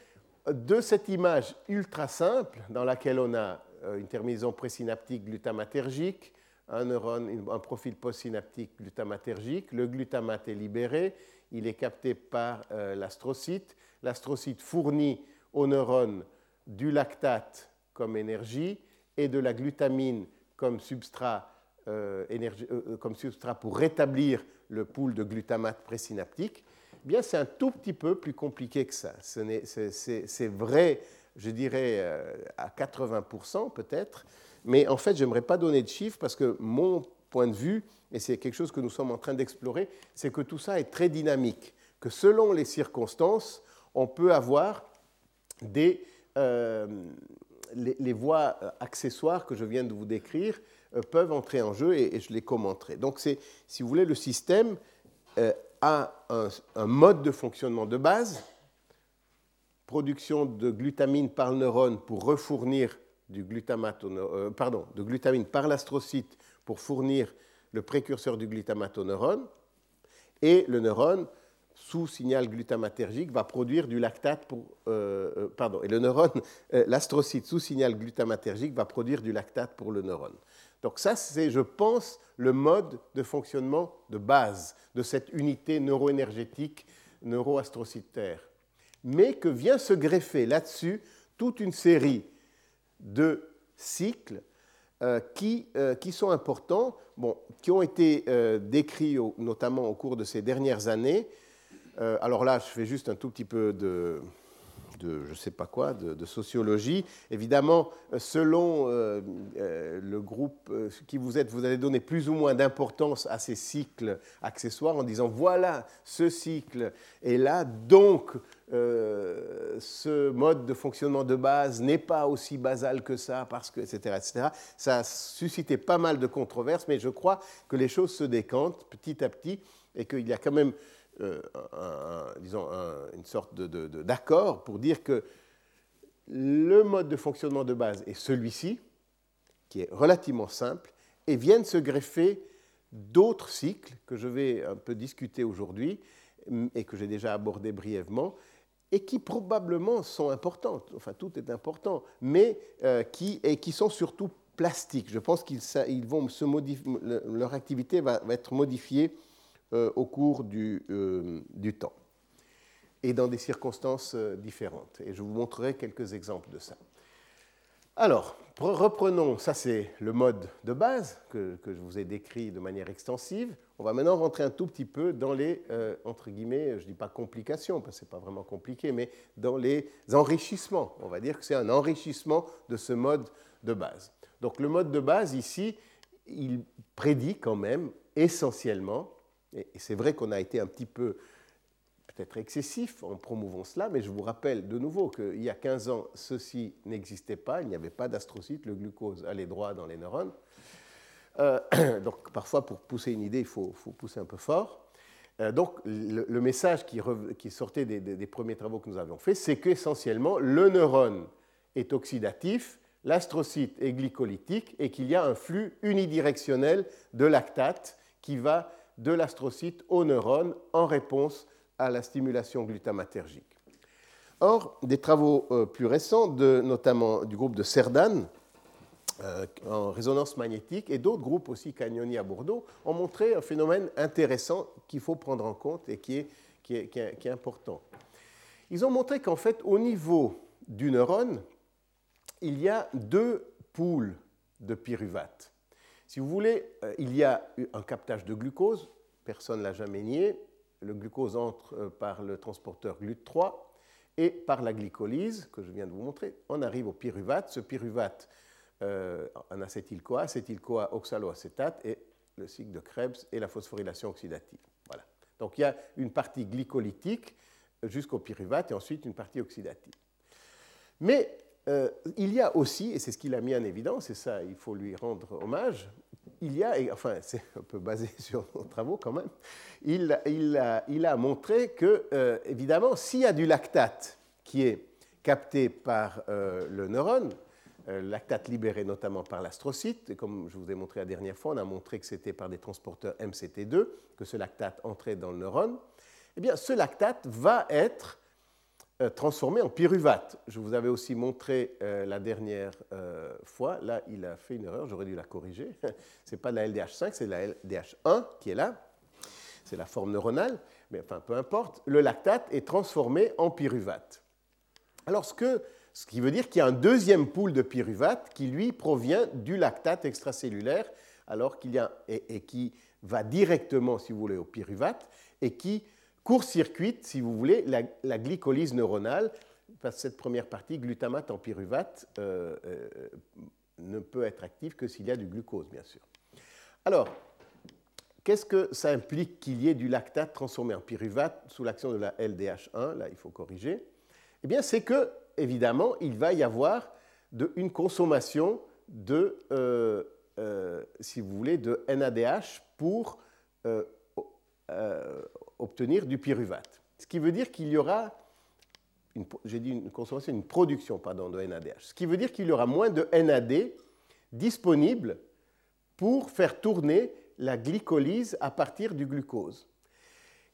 de cette image ultra simple dans laquelle on a une terminaison présynaptique glutamatergique, un neurone, un profil postsynaptique glutamatergique. Le glutamate est libéré, il est capté par euh, l'astrocyte. L'astrocyte fournit au neurone du lactate comme énergie et de la glutamine comme substrat, comme substrat pour rétablir le pool de glutamate présynaptique, eh bien c'est un tout petit peu plus compliqué que ça. C'est vrai, je dirais, à 80% peut-être, mais en fait, je n'aimerais pas donner de chiffres parce que mon point de vue, et c'est quelque chose que nous sommes en train d'explorer, c'est que tout ça est très dynamique, que selon les circonstances, on peut avoir des, euh, les, voies accessoires que je viens de vous décrire euh, peuvent entrer en jeu et, je les commenterai. Donc, c'est, si vous voulez, le système euh, a un, mode de fonctionnement de base, production de glutamine par le neurone pour refournir du glutamate, euh, pardon, de glutamine par l'astrocyte pour fournir le précurseur du glutamate au neurone, et le neurone, sous signal glutamatergique, va produire du lactate pour. Euh, euh, pardon, et le neurone, l'astrocyte sous signal glutamatergique va produire du lactate pour le neurone. Donc, ça, c'est, je pense, le mode de fonctionnement de base de cette unité neuroénergétique neuroastrocytaire. Mais que vient se greffer là-dessus toute une série de cycles euh, qui, euh, qui, sont importants, bon, qui ont été euh, décrits notamment au cours de ces dernières années. alors là, je fais juste un tout petit peu de, de je sais pas quoi, de, sociologie. Évidemment, selon le groupe qui vous êtes, vous allez donner plus ou moins d'importance à ces cycles accessoires en disant voilà, ce cycle est là, donc ce mode de fonctionnement de base n'est pas aussi basal que ça, parce que, etc., etc. Ça a suscité pas mal de controverses, mais je crois que les choses se décantent petit à petit et qu'il y a quand même euh, disons, une sorte d'accord pour dire que le mode de fonctionnement de base est celui-ci, qui est relativement simple, et viennent se greffer d'autres cycles que je vais un peu discuter aujourd'hui et que j'ai déjà abordé brièvement, et qui probablement sont importantes, enfin tout est important, mais euh, qui, et qui sont surtout plastiques. Je pense qu'ils vont se modifier, leur activité va, être modifiée euh, au cours euh, du, temps et dans des circonstances différentes. Et je vous montrerai quelques exemples de ça. Alors, reprenons, ça c'est le mode de base que, je vous ai décrit de manière extensive. On va maintenant rentrer un tout petit peu dans les, entre guillemets, je ne dis pas complications, parce que ce n'est pas vraiment compliqué, mais dans les enrichissements. On va dire que c'est un enrichissement de ce mode de base. Donc le mode de base ici, il prédit quand même essentiellement et, c'est vrai qu'on a été un petit peu peut-être excessif en promouvant cela, mais je vous rappelle de nouveau qu'il y a 15 ans, ceci n'existait pas, il n'y avait pas d'astrocytes, le glucose allait droit dans les neurones. Euh, donc parfois, pour pousser une idée, il faut, pousser un peu fort. Euh, donc le, message qui, sortait des, premiers travaux que nous avions faits, c'est qu'essentiellement, le neurone est oxydatif, l'astrocyte est glycolytique et qu'il y a un flux unidirectionnel de lactate qui va de l'astrocyte aux neurones en réponse à la stimulation glutamatergique. Or, des travaux euh, plus récents, notamment du groupe de Cerdan, euh, en résonance magnétique, et d'autres groupes aussi, Cagnoni à Bordeaux, ont montré un phénomène intéressant qu'il faut prendre en compte et qui est, important. Ils ont montré qu'en fait, au niveau du neurone, il y a deux poules de pyruvate. Si vous voulez, euh, il y a un captage de glucose, personne ne l'a jamais nié. Le glucose entre euh, par le transporteur GLUT3 et par la glycolyse, que je viens de vous montrer, on arrive au pyruvate. Ce pyruvate euh, en acétyl-CoA, acétyl-CoA, oxaloacétate et le cycle de Krebs et la phosphorylation oxydative. Voilà. Donc il y a une partie glycolytique jusqu'au pyruvate et ensuite une partie oxydative. Mais euh, il y a aussi, et c'est ce qu'il a mis en évidence, et ça, il faut lui rendre hommage, il y a, et enfin, c'est un peu basé sur nos travaux quand même, il, a, montré que, euh, évidemment, s'il y a du lactate qui est capté par euh, le neurone, lactate libéré notamment par l'astrocyte, et comme je vous ai montré la dernière fois, on a montré que c'était par des transporteurs MCT2 que ce lactate entrait dans le neurone, eh bien, ce lactate va être euh, transformé en pyruvate. Je vous avais aussi montré euh, la dernière euh, fois, là il a fait une erreur, j'aurais dû la corriger. Ce n'est pas la LDH5, c'est la LDH1 qui est là. C'est la forme neuronale, mais enfin peu importe. Le lactate est transformé en pyruvate. Alors ce que Ce qui veut dire qu'il y a un deuxième pool de pyruvate qui, lui, provient du lactate extracellulaire, alors qu'il y a, et, qui va directement, si vous voulez, au pyruvate, et qui court-circuite, si vous voulez, la, glycolyse neuronale, cette première partie, glutamate en pyruvate, euh, euh, ne peut être active que s'il y a du glucose, bien sûr. Alors, qu'est-ce que ça implique qu'il y ait du lactate transformé en pyruvate sous l'action de la LDH1 Là, il faut corriger? Eh bien, c'est que, évidemment, il va y avoir une consommation de, euh, si vous voulez, de NADH pour obtenir du pyruvate. Ce qui veut dire qu'il y aura, j'ai dit une consommation, une production pardon, de NADH. Ce qui veut dire qu'il y aura moins de NAD disponible pour faire tourner la glycolyse à partir du glucose.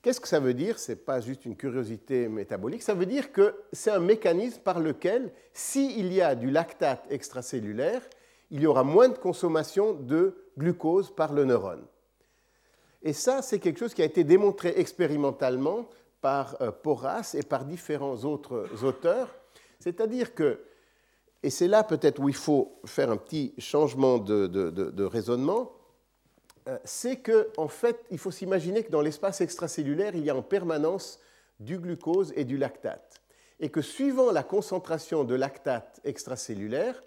Qu'est-ce que ça veut dire? Ce n'est pas juste une curiosité métabolique, ça veut dire que c'est un mécanisme par lequel, s'il y a du lactate extracellulaire, il y aura moins de consommation de glucose par le neurone. Et ça, c'est quelque chose qui a été démontré expérimentalement par euh, Porras et par différents autres auteurs. C'est-à-dire que, et c'est là peut-être où il faut faire un petit changement de, raisonnement, euh, c'est qu'en en fait, il faut s'imaginer que dans l'espace extracellulaire, il y a en permanence du glucose et du lactate. Et que suivant la concentration de lactate extracellulaire,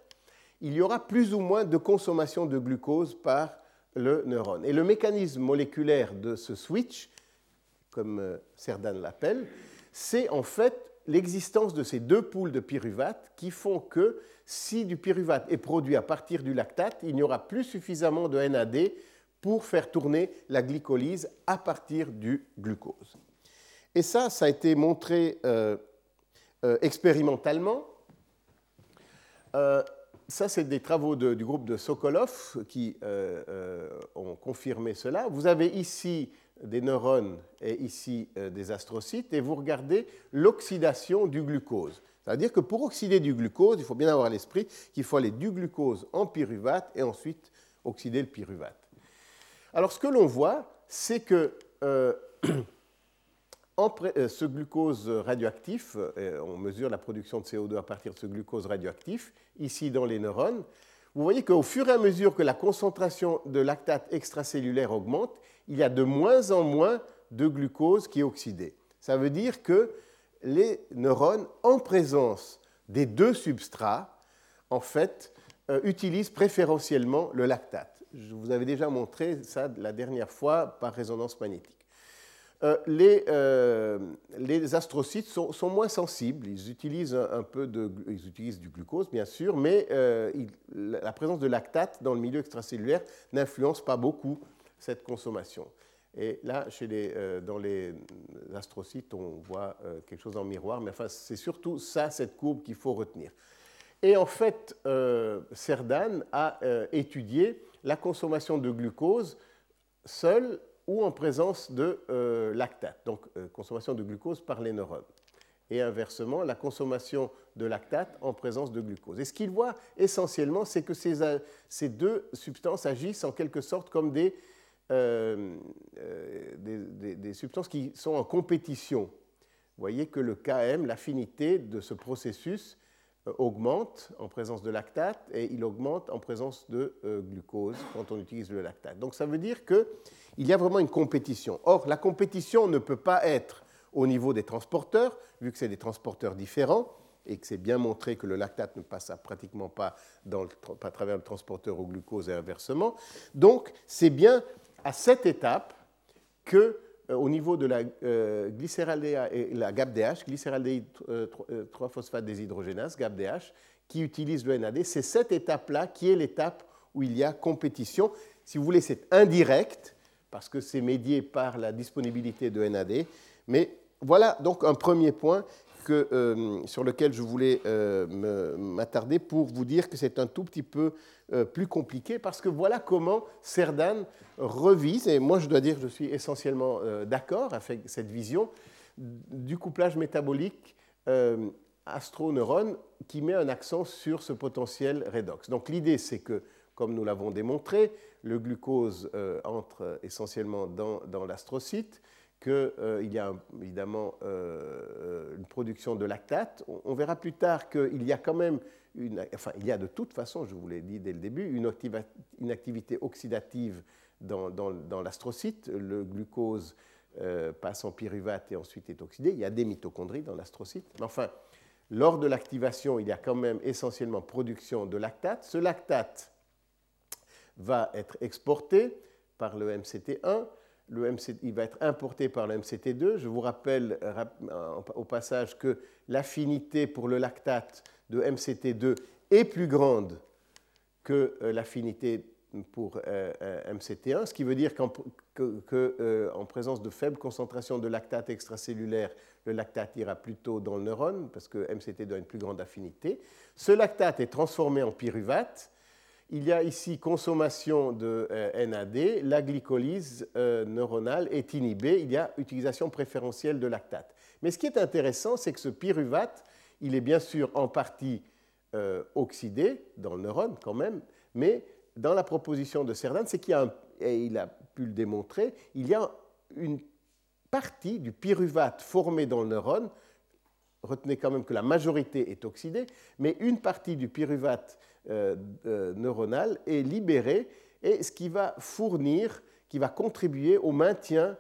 il y aura plus ou moins de consommation de glucose par le neurone. Et le mécanisme moléculaire de ce switch, comme euh, Cerdan l'appelle, c'est en fait l'existence de ces deux poules de pyruvate qui font que si du pyruvate est produit à partir du lactate, il n'y aura plus suffisamment de NAD pour faire tourner la glycolyse à partir du glucose. Et ça, ça a été montré euh, euh, expérimentalement ça, c'est des travaux du groupe de Sokolov qui euh, euh, ont confirmé cela. Vous avez ici des neurones et ici euh, des astrocytes, et vous regardez l'oxydation du glucose. C'est-à-dire que pour oxyder du glucose, il faut bien avoir à l'esprit qu'il faut aller du glucose en pyruvate et ensuite oxyder le pyruvate. Alors ce que l'on voit, c'est que Euh, ce glucose radioactif, euh, on mesure la production de CO2 à partir de ce glucose radioactif, ici dans les neurones, vous voyez qu'au fur et à mesure que la concentration de lactate extracellulaire augmente, il y a de moins en moins de glucose qui est oxydé. Ça veut dire que les neurones, en présence des deux substrats, en fait, euh, utilisent préférentiellement le lactate. Je vous avais déjà montré ça la dernière fois par résonance magnétique. Euh, euh, les, astrocytes sont, moins sensibles. Ils utilisent un, peu de, ils utilisent du glucose, bien sûr, mais euh, la présence de lactate dans le milieu extracellulaire n'influence pas beaucoup cette consommation. Et là, chez les, dans les astrocytes, on voit quelque chose en miroir, mais enfin, c'est surtout ça, cette courbe qu'il faut retenir. Et en fait, Cerdan a étudié la consommation de glucose seule ou en présence de euh, lactate, donc euh, consommation de glucose par les neurones. Et inversement, la consommation de lactate en présence de glucose. Et ce qu'il voit essentiellement, c'est que ces, euh, ces, deux substances agissent en quelque sorte comme des, des, des, substances qui sont en compétition. Vous voyez que le Km, l'affinité de ce processus, augmente en présence de lactate et il augmente en présence de glucose quand on utilise le lactate. Donc ça veut dire que il y a vraiment une compétition. Or, la compétition ne peut pas être au niveau des transporteurs, vu que c'est des transporteurs différents, et que c'est bien montré que le lactate ne passe pratiquement pas à travers le transporteur au glucose et inversement. Donc, c'est bien à cette étape que, euh, au niveau de la euh, glycéraldéa et la GAPDH, glycéraldéhyde 3-phosphate euh, déshydrogénase, GAPDH, qui utilise le NAD, c'est cette étape-là qui est l'étape où il y a compétition. Si vous voulez, c'est indirect, parce que c'est médié par la disponibilité de NAD. Mais voilà donc un premier point euh, sur lequel je voulais euh, m'attarder pour vous dire que c'est un tout petit peu euh, plus compliqué, parce que voilà comment Cerdan revise, et moi je dois dire que je suis essentiellement d'accord avec cette vision, du couplage métabolique astroneurone qui met un accent sur ce potentiel redox. Donc l'idée c'est que, comme nous l'avons démontré, le glucose entre essentiellement dans, l'astrocyte, qu'il y a évidemment une production de lactate. On, verra plus tard qu'il y a quand même une, enfin, il y a de toute façon, je vous l'ai dit dès le début, une, activité oxydative dans, dans, l'astrocyte. Le glucose passe en pyruvate et ensuite est oxydé. Il y a des mitochondries dans l'astrocyte. Mais enfin, lors de l'activation, il y a quand même essentiellement production de lactate. Ce lactate va être exporté par le MCT1, le il va être importé par le MCT2. Je vous rappelle au passage que l'affinité pour le lactate de MCT2 est plus grande que euh, l'affinité pour euh, euh, MCT1, ce qui veut dire qu'en présence de faible concentration de lactate extracellulaire, le lactate ira plutôt dans le neurone, parce que MCT2 a une plus grande affinité. Ce lactate est transformé en pyruvate. Il y a ici consommation de euh, NAD, la glycolyse euh, neuronale est inhibée, il y a utilisation préférentielle de lactate. Mais ce qui est intéressant, c'est que ce pyruvate, il est bien sûr en partie euh, oxydé dans le neurone quand même, mais dans la proposition de Cerdan, c'est qu'il y a, et il a pu le démontrer, il y a une partie du pyruvate formé dans le neurone, retenez quand même que la majorité est oxydée, mais une partie du pyruvate euh, euh, neuronal est libérée, et ce qui va fournir, qui va contribuer au maintien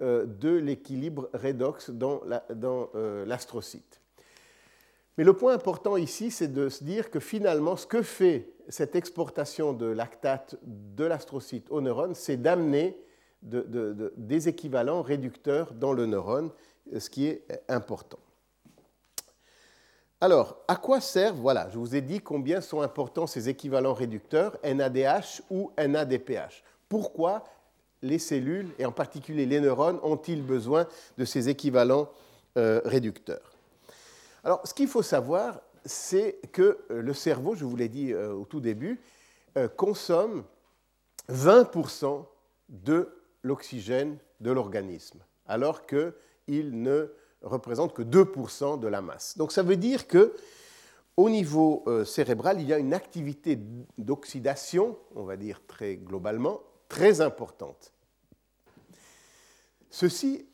euh, de l'équilibre redox dans l'astrocyte. mais le point important ici, c'est de se dire que finalement, ce que fait cette exportation de lactate de l'astrocyte au neurone, c'est d'amener des équivalents réducteurs dans le neurone, ce qui est important. Alors, à quoi servent Voilà, je vous ai dit combien sont importants ces équivalents réducteurs, NADH ou NADPH. Pourquoi les cellules, et en particulier les neurones, ont-ils besoin de ces équivalents euh, réducteurs? Alors, ce qu'il faut savoir, c'est que euh, le cerveau, je vous l'ai dit euh, au tout début, consomme 20% de l'oxygène de l'organisme, alors qu'il ne représente que 2% de la masse. Donc ça veut dire que au niveau euh, cérébral, il y a une activité d'oxydation, on va dire très globalement, très importante. Ceci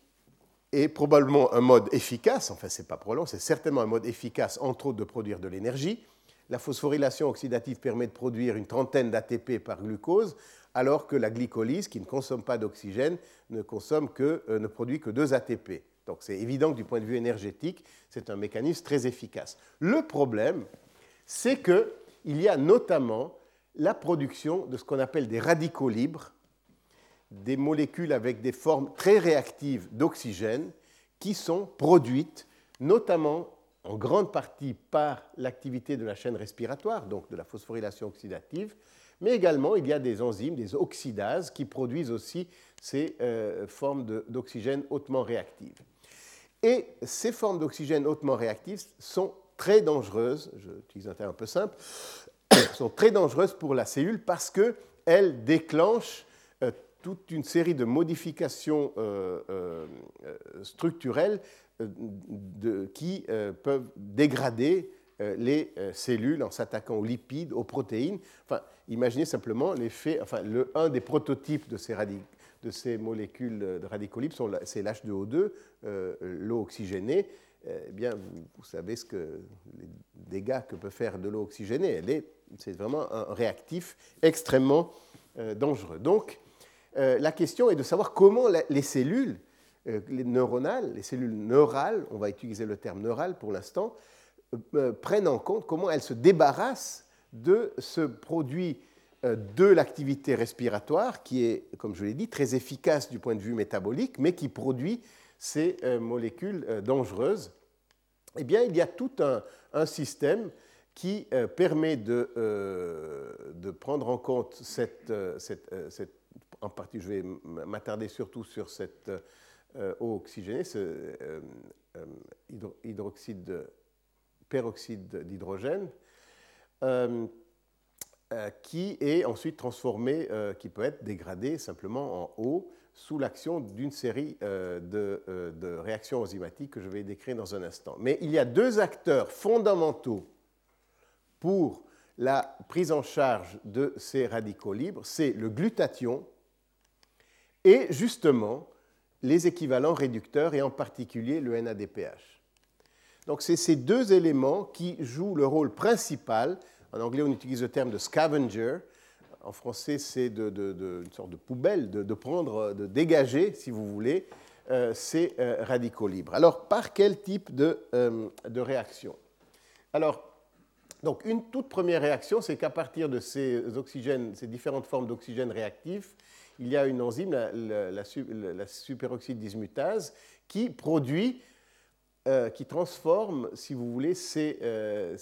est probablement un mode efficace, enfin c'est pas probablement, c'est certainement un mode efficace entre autres de produire de l'énergie. La phosphorylation oxydative permet de produire une trentaine d'ATP par glucose, alors que la glycolyse, qui ne consomme pas d'oxygène, ne, euh, ne produit que 2 ATP. Donc c'est évident que du point de vue énergétique, c'est un mécanisme très efficace. Le problème, c'est qu'il y a notamment la production de ce qu'on appelle des radicaux libres, des molécules avec des formes très réactives d'oxygène qui sont produites notamment en grande partie par l'activité de la chaîne respiratoire, donc de la phosphorylation oxydative, mais également il y a des enzymes, des oxydases, qui produisent aussi ces euh, formes d'oxygène hautement réactives. Et ces formes d'oxygène hautement réactives sont très dangereuses, j'utilise un terme un peu simple, sont très dangereuses pour la cellule parce qu'elles déclenchent euh, toute une série de modifications euh, structurelles qui peuvent dégrader les cellules en s'attaquant aux lipides, aux protéines. Enfin, imaginez simplement l'effet, enfin, le, un des prototypes de ces, de ces molécules de radicaux libres, c'est l'H2O2, euh, l'eau oxygénée. Eh bien, vous, savez ce que les dégâts que peut faire de l'eau oxygénée. C'est vraiment un réactif extrêmement euh, dangereux. Donc, euh, la question est de savoir comment les cellules les neuronales, les cellules neurales, on va utiliser le terme neural pour l'instant, prennent en compte comment elles se débarrassent de ce produit de l'activité respiratoire qui est, comme je l'ai dit, très efficace du point de vue métabolique, mais qui produit ces euh, molécules euh, dangereuses, eh bien, il y a tout un, système qui permet de, prendre en compte cette, en partie, je vais m'attarder surtout sur cette eau oxygénée, ce hydroxyde, peroxyde d'hydrogène, euh, qui est ensuite transformé, euh, qui peut être dégradé simplement en eau sous l'action d'une série euh, de, réactions enzymatiques que je vais décrire dans un instant. Mais il y a deux acteurs fondamentaux pour la prise en charge de ces radicaux libres, c'est le glutathion et justement les équivalents réducteurs et en particulier le NADPH. Donc c'est ces deux éléments qui jouent le rôle principal. En anglais, on utilise le terme de scavenger. En français, c'est une sorte de poubelle, de, prendre, de dégager, si vous voulez, euh, ces euh, radicaux libres. Alors, par quel type de, euh, réaction? Alors, donc, une toute première réaction, c'est qu'à partir de ces oxygènes, différentes formes d'oxygène réactifs, il y a une enzyme, la, superoxyde dismutase, qui produit, euh, qui transforme, si vous voulez, ces, euh,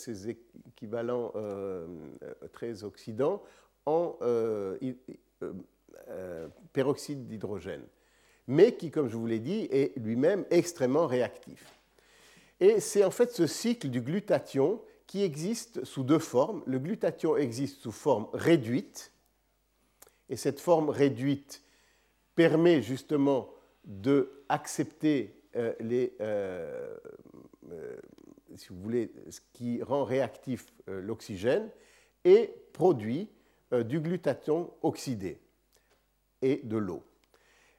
équivalents euh, très oxydants en peroxyde d'hydrogène, mais qui, comme je vous l'ai dit, est lui-même extrêmement réactif. Et c'est en fait ce cycle du glutathion qui existe sous deux formes. Le glutathion existe sous forme réduite, et cette forme réduite permet justement d'accepter euh, les, euh, euh, si vous voulez, ce qui rend réactif l'oxygène et produit du glutathion oxydé et de l'eau.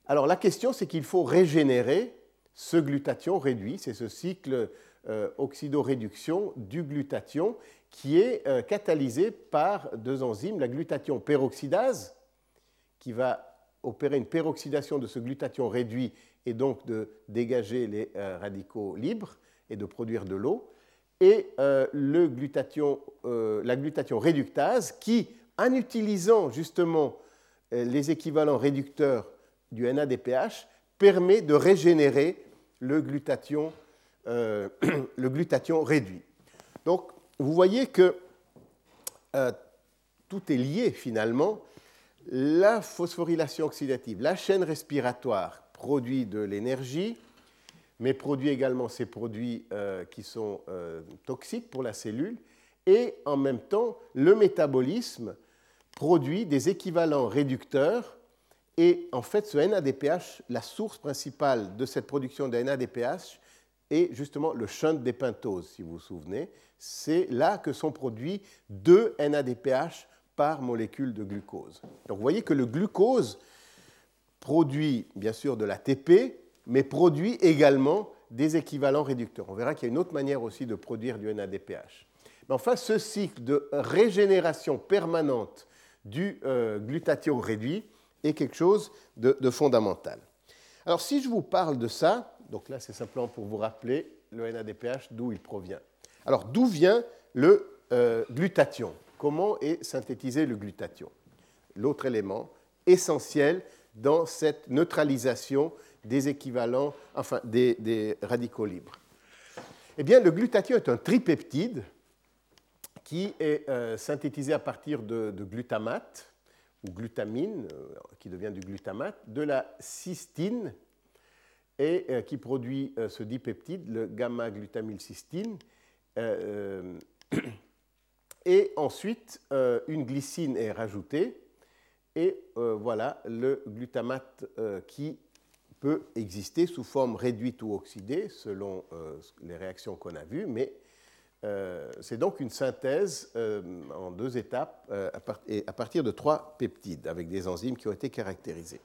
Alors la question, c'est qu'il faut régénérer ce glutathion réduit, c'est ce cycle oxydoréduction du glutathion qui est catalysé par deux enzymes, la glutathion peroxydase qui va opérer une peroxydation de ce glutathion réduit et donc de dégager les euh, radicaux libres et de produire de l'eau, et euh, le glutathion, euh, la glutathion réductase qui, en utilisant justement les équivalents réducteurs du NADPH, permet de régénérer le glutathion, le glutathion réduit. Donc, vous voyez que tout est lié finalement la phosphorylation oxydative, la chaîne respiratoire produit de l'énergie, mais produit également ces produits euh, qui sont euh, toxiques pour la cellule, et en même temps, le métabolisme produit des équivalents réducteurs, et en fait, ce NADPH, la source principale de cette production de NADPH est justement le shunt des pentoses, si vous vous souvenez. C'est là que sont produits deux NADPH par molécule de glucose. Donc vous voyez que le glucose produit bien sûr de l'ATP, mais produit également des équivalents réducteurs. On verra qu'il y a une autre manière aussi de produire du NADPH. Mais enfin, ce cycle de régénération permanente du euh, glutathion réduit est quelque chose de, fondamental. Alors si je vous parle de ça, donc là c'est simplement pour vous rappeler le NADPH, d'où il provient. Alors d'où vient le euh, glutathion comment est synthétisé le glutathion. L'autre élément essentiel dans cette neutralisation des équivalents, enfin des, radicaux libres. Eh bien, le glutathion est un tripeptide qui est euh, synthétisé à partir de, glutamate ou glutamine, euh, qui devient du glutamate, de la cystine, et euh, qui produit ce dipeptide, le gamma-glutamylcystine. Et ensuite, une glycine est rajoutée. Et euh, voilà le glutamate euh, qui peut exister sous forme réduite ou oxydée selon les réactions qu'on a vues, mais c'est donc une synthèse en deux étapes à partir de trois peptides avec des enzymes qui ont été caractérisées.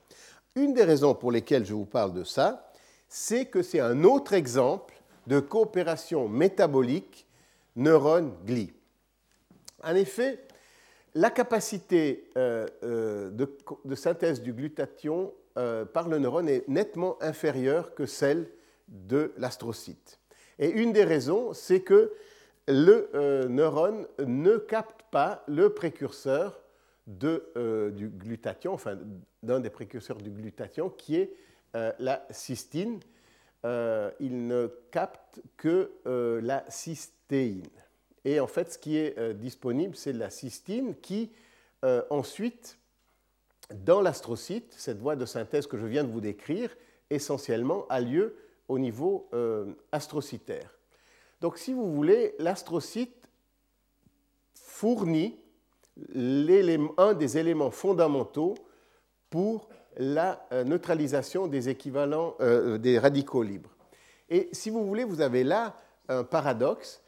Une des raisons pour lesquelles je vous parle de ça, c'est que c'est un autre exemple de coopération métabolique neurone-glie. En effet, la capacité euh, euh, de, synthèse du glutathion euh, par le neurone est nettement inférieure que celle de l'astrocyte. Et une des raisons, c'est que le neurone ne capte pas le précurseur du glutathion, enfin d'un des précurseurs du glutathion, qui est la cystine. il ne capte que la cystéine. Et en fait, ce qui est euh, disponible, c'est la cystine qui, euh, ensuite, dans l'astrocyte, cette voie de synthèse que je viens de vous décrire, essentiellement a lieu au niveau euh, astrocytaire. Donc, si vous voulez, l'astrocyte fournit un des éléments fondamentaux pour la neutralisation des équivalents des radicaux libres. Et si vous voulez, vous avez là un paradoxe,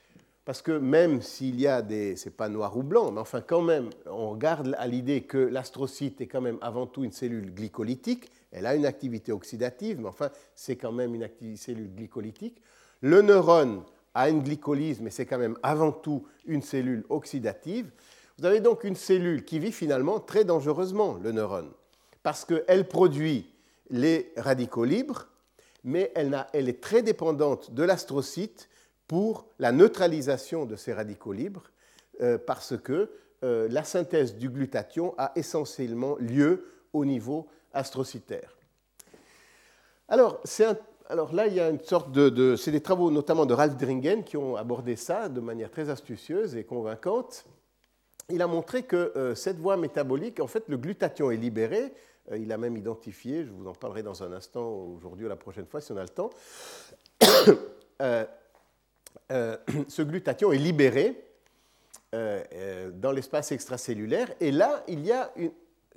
parce que même s'il y a des. C'est pas noir ou blanc, mais enfin, quand même, on garde à l'idée que l'astrocyte est quand même avant tout une cellule glycolytique. Elle a une activité oxydative, mais enfin, c'est quand même une cellule glycolytique. Le neurone a une glycolyse, mais c'est quand même avant tout une cellule oxydative. Vous avez donc une cellule qui vit finalement très dangereusement, le neurone, parce qu'elle produit les radicaux libres, mais elle est très dépendante de l'astrocyte pour la neutralisation de ces radicaux libres, euh, parce que euh, la synthèse du glutathion a essentiellement lieu au niveau astrocytaire. Alors, là, il y a une sorte de, c'est des travaux notamment de Ralph Dringen qui ont abordé ça de manière très astucieuse et convaincante. Il a montré que euh, cette voie métabolique, en fait, le glutathion est libéré. il a même identifié, je vous en parlerai dans un instant, aujourd'hui ou la prochaine fois si on a le temps. Euh, ce glutathion est libéré euh, euh, dans l'espace extracellulaire. Et là, il y a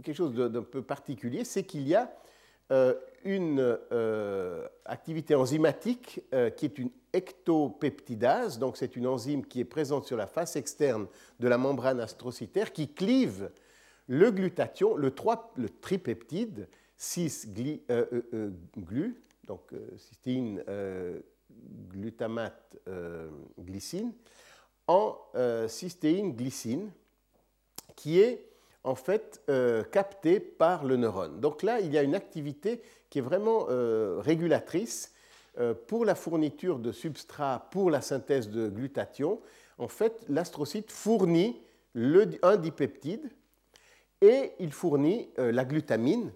quelque chose d'un peu particulier, c'est qu'il y a une activité enzymatique qui est une ectopeptidase, donc c'est une enzyme qui est présente sur la face externe de la membrane astrocytaire qui clive le glutathion, le, 3, le tripeptide 6-glu, donc cystine, glutamate euh, glycine en euh, cystéine glycine qui est en fait euh, captée par le neurone. Donc là, il y a une activité qui est vraiment régulatrice pour la fourniture de substrats pour la synthèse de glutathion. En fait, l'astrocyte fournit un dipeptide et il fournit la glutamine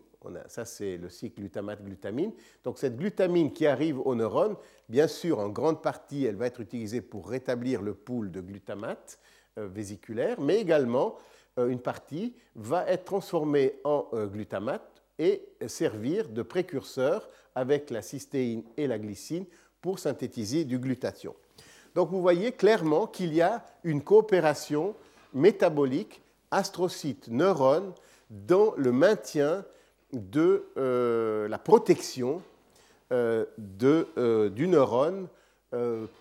ça, c'est le cycle glutamate-glutamine. Donc, cette glutamine qui arrive au neurone, bien sûr, en grande partie, elle va être utilisée pour rétablir le pool de glutamate euh, vésiculaire, mais également, euh, une partie va être transformée en euh, glutamate et servir de précurseur avec la cystéine et la glycine pour synthétiser du glutathion. Donc, vous voyez clairement qu'il y a une coopération métabolique astrocyte-neurone dans le maintien de euh, la protection euh, euh, du neurone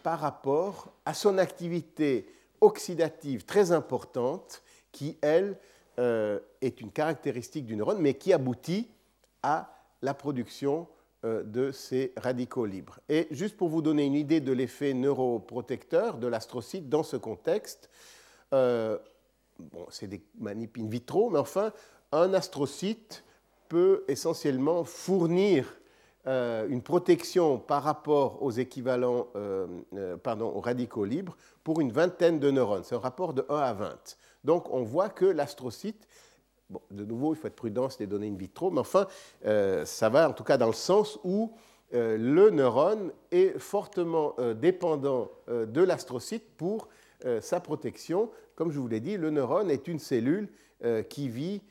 par rapport à son activité oxydative très importante qui, elle, est une caractéristique du neurone, mais qui aboutit à la production de ces radicaux libres. Et juste pour vous donner une idée de l'effet neuroprotecteur de l'astrocyte dans ce contexte, bon, c'est des manip in vitro, mais enfin, un astrocyte peut essentiellement fournir euh, une protection par rapport aux équivalents, euh, euh, pardon, aux radicaux libres pour une vingtaine de neurones. C'est un rapport de 1 à 20. Donc on voit que l'astrocyte, bon, de nouveau, il faut être prudent, c'est des données in vitro, mais enfin, ça va en tout cas dans le sens où le neurone est fortement dépendant de l'astrocyte pour sa protection. Comme je vous l'ai dit, le neurone est une cellule qui vit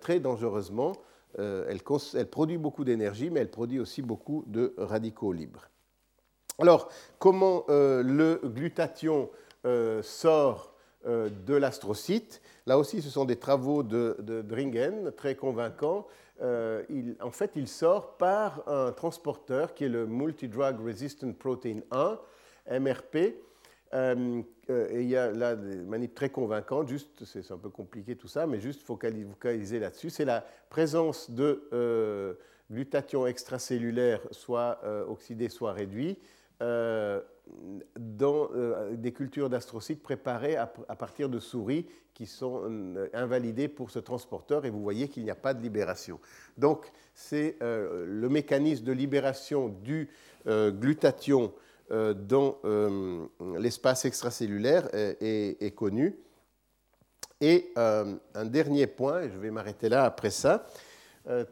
très dangereusement euh, elle, produit beaucoup d'énergie, mais elle produit aussi beaucoup de radicaux libres. Alors, comment euh, le glutathion euh, sort de l'astrocyte? Là aussi, ce sont des travaux de, Dringen, très convaincants. en fait, il sort par un transporteur qui est le Multidrug Resistant Protein 1, MRP, euh, euh, et il y a là des manips très convaincantes, juste, c'est un peu compliqué tout ça, mais juste focaliser là-dessus. C'est la présence de euh, glutathion extracellulaire, soit oxydé, soit réduit, dans des cultures d'astrocytes préparées à, partir de souris qui sont invalidées pour ce transporteur, et vous voyez qu'il n'y a pas de libération. Donc, c'est le mécanisme de libération du glutathion dans euh, l'espace extracellulaire est, connu. Et euh, un dernier point, et je vais m'arrêter là après ça,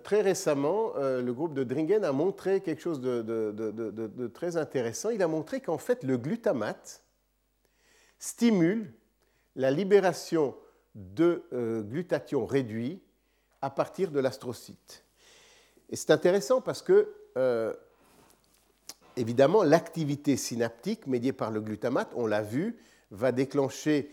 très récemment, le groupe de Dringen a montré quelque chose de, très intéressant. Il a montré qu'en fait, le glutamate stimule la libération de glutathion réduit à partir de l'astrocyte. Et c'est intéressant parce que évidemment, l'activité synaptique médiée par le glutamate, on l'a vu, va déclencher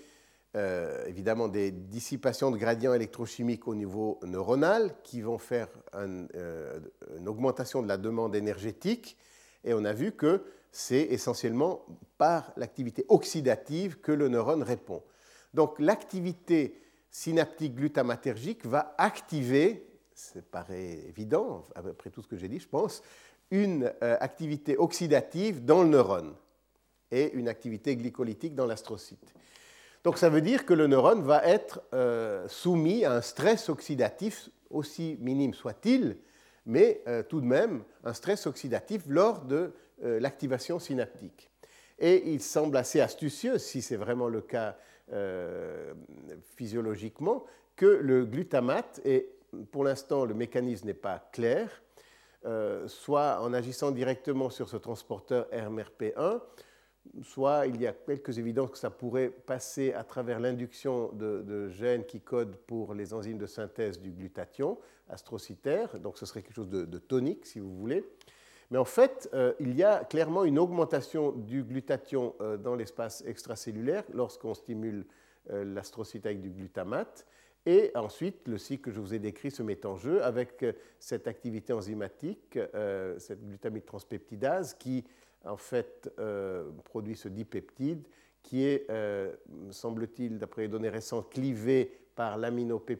euh, évidemment des dissipations de gradients électrochimiques au niveau neuronal qui vont faire euh, une augmentation de la demande énergétique. Et on a vu que c'est essentiellement par l'activité oxydative que le neurone répond. Donc l'activité synaptique glutamatergique va activer c'est paraît évident, après tout ce que j'ai dit, je pense, une euh, activité oxydative dans le neurone et une activité glycolytique dans l'astrocyte. Donc ça veut dire que le neurone va être euh, soumis à un stress oxydatif, aussi minime soit-il, mais euh, tout de même un stress oxydatif lors de l'activation synaptique. Et il semble assez astucieux, si c'est vraiment le cas physiologiquement, que le glutamate, et pour l'instant le mécanisme n'est pas clair, euh, soit en agissant directement sur ce transporteur RMRP1, soit il y a quelques évidences que ça pourrait passer à travers l'induction de, gènes qui codent pour les enzymes de synthèse du glutathion astrocytaire, donc ce serait quelque chose de, tonique si vous voulez. Mais en fait, euh, il y a clairement une augmentation du glutathion euh, dans l'espace extracellulaire lorsqu'on stimule l'astrocyte avec du glutamate. Et ensuite, le cycle que je vous ai décrit se met en jeu avec euh, cette activité enzymatique, euh, cette glutamate transpeptidase qui, en fait, euh, produit ce dipeptide qui est, semble-t-il, d'après les données récentes, clivé par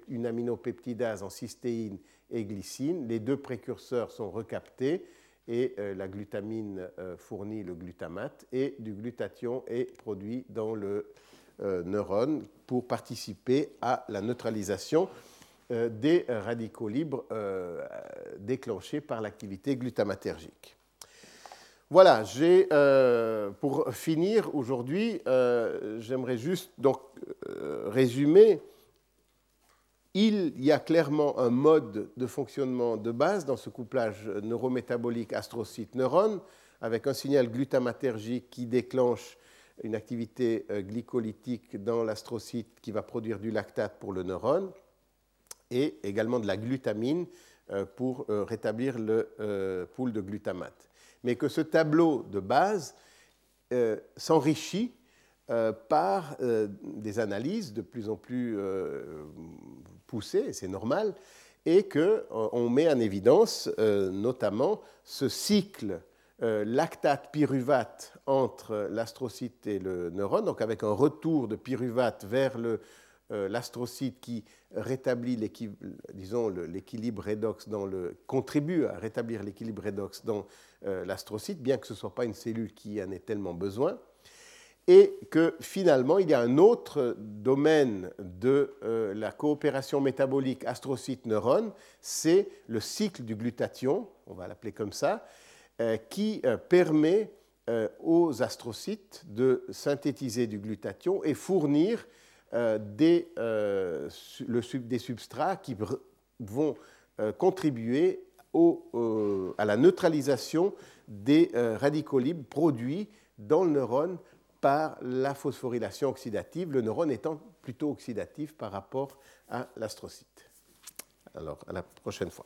une aminopeptidase en cystéine et glycine. Les deux précurseurs sont recaptés et la glutamine fournit le glutamate et du glutathion est produit dans le euh, neurones pour participer à la neutralisation euh, des radicaux libres euh, déclenchés par l'activité glutamatergique. Voilà, pour finir aujourd'hui, j'aimerais juste donc résumer. Il y a clairement un mode de fonctionnement de base dans ce couplage neurométabolique astrocyte-neurone, avec un signal glutamatergique qui déclenche une activité euh, glycolytique dans l'astrocyte qui va produire du lactate pour le neurone et également de la glutamine euh, pour euh, rétablir le pool de glutamate. Mais que ce tableau de base s'enrichit par des analyses de plus en plus poussées, c'est normal, et qu'on met en évidence notamment ce cycle euh, lactate pyruvate entre l'astrocyte et le neurone, donc avec un retour de pyruvate vers euh, l'astrocyte qui rétablit l'équilibre redox dans le contribue à rétablir l'équilibre redox dans euh, l'astrocyte, bien que ce ne soit pas une cellule qui en ait tellement besoin, et que finalement il y a un autre domaine de la coopération métabolique astrocyte-neurone, c'est le cycle du glutathion, on va l'appeler comme ça, qui euh, permet euh, aux astrocytes de synthétiser du glutathion et fournir des, des substrats qui vont contribuer à la neutralisation des radicaux libres produits dans le neurone par la phosphorylation oxydative, le neurone étant plutôt oxydatif par rapport à l'astrocyte. Alors, à la prochaine fois.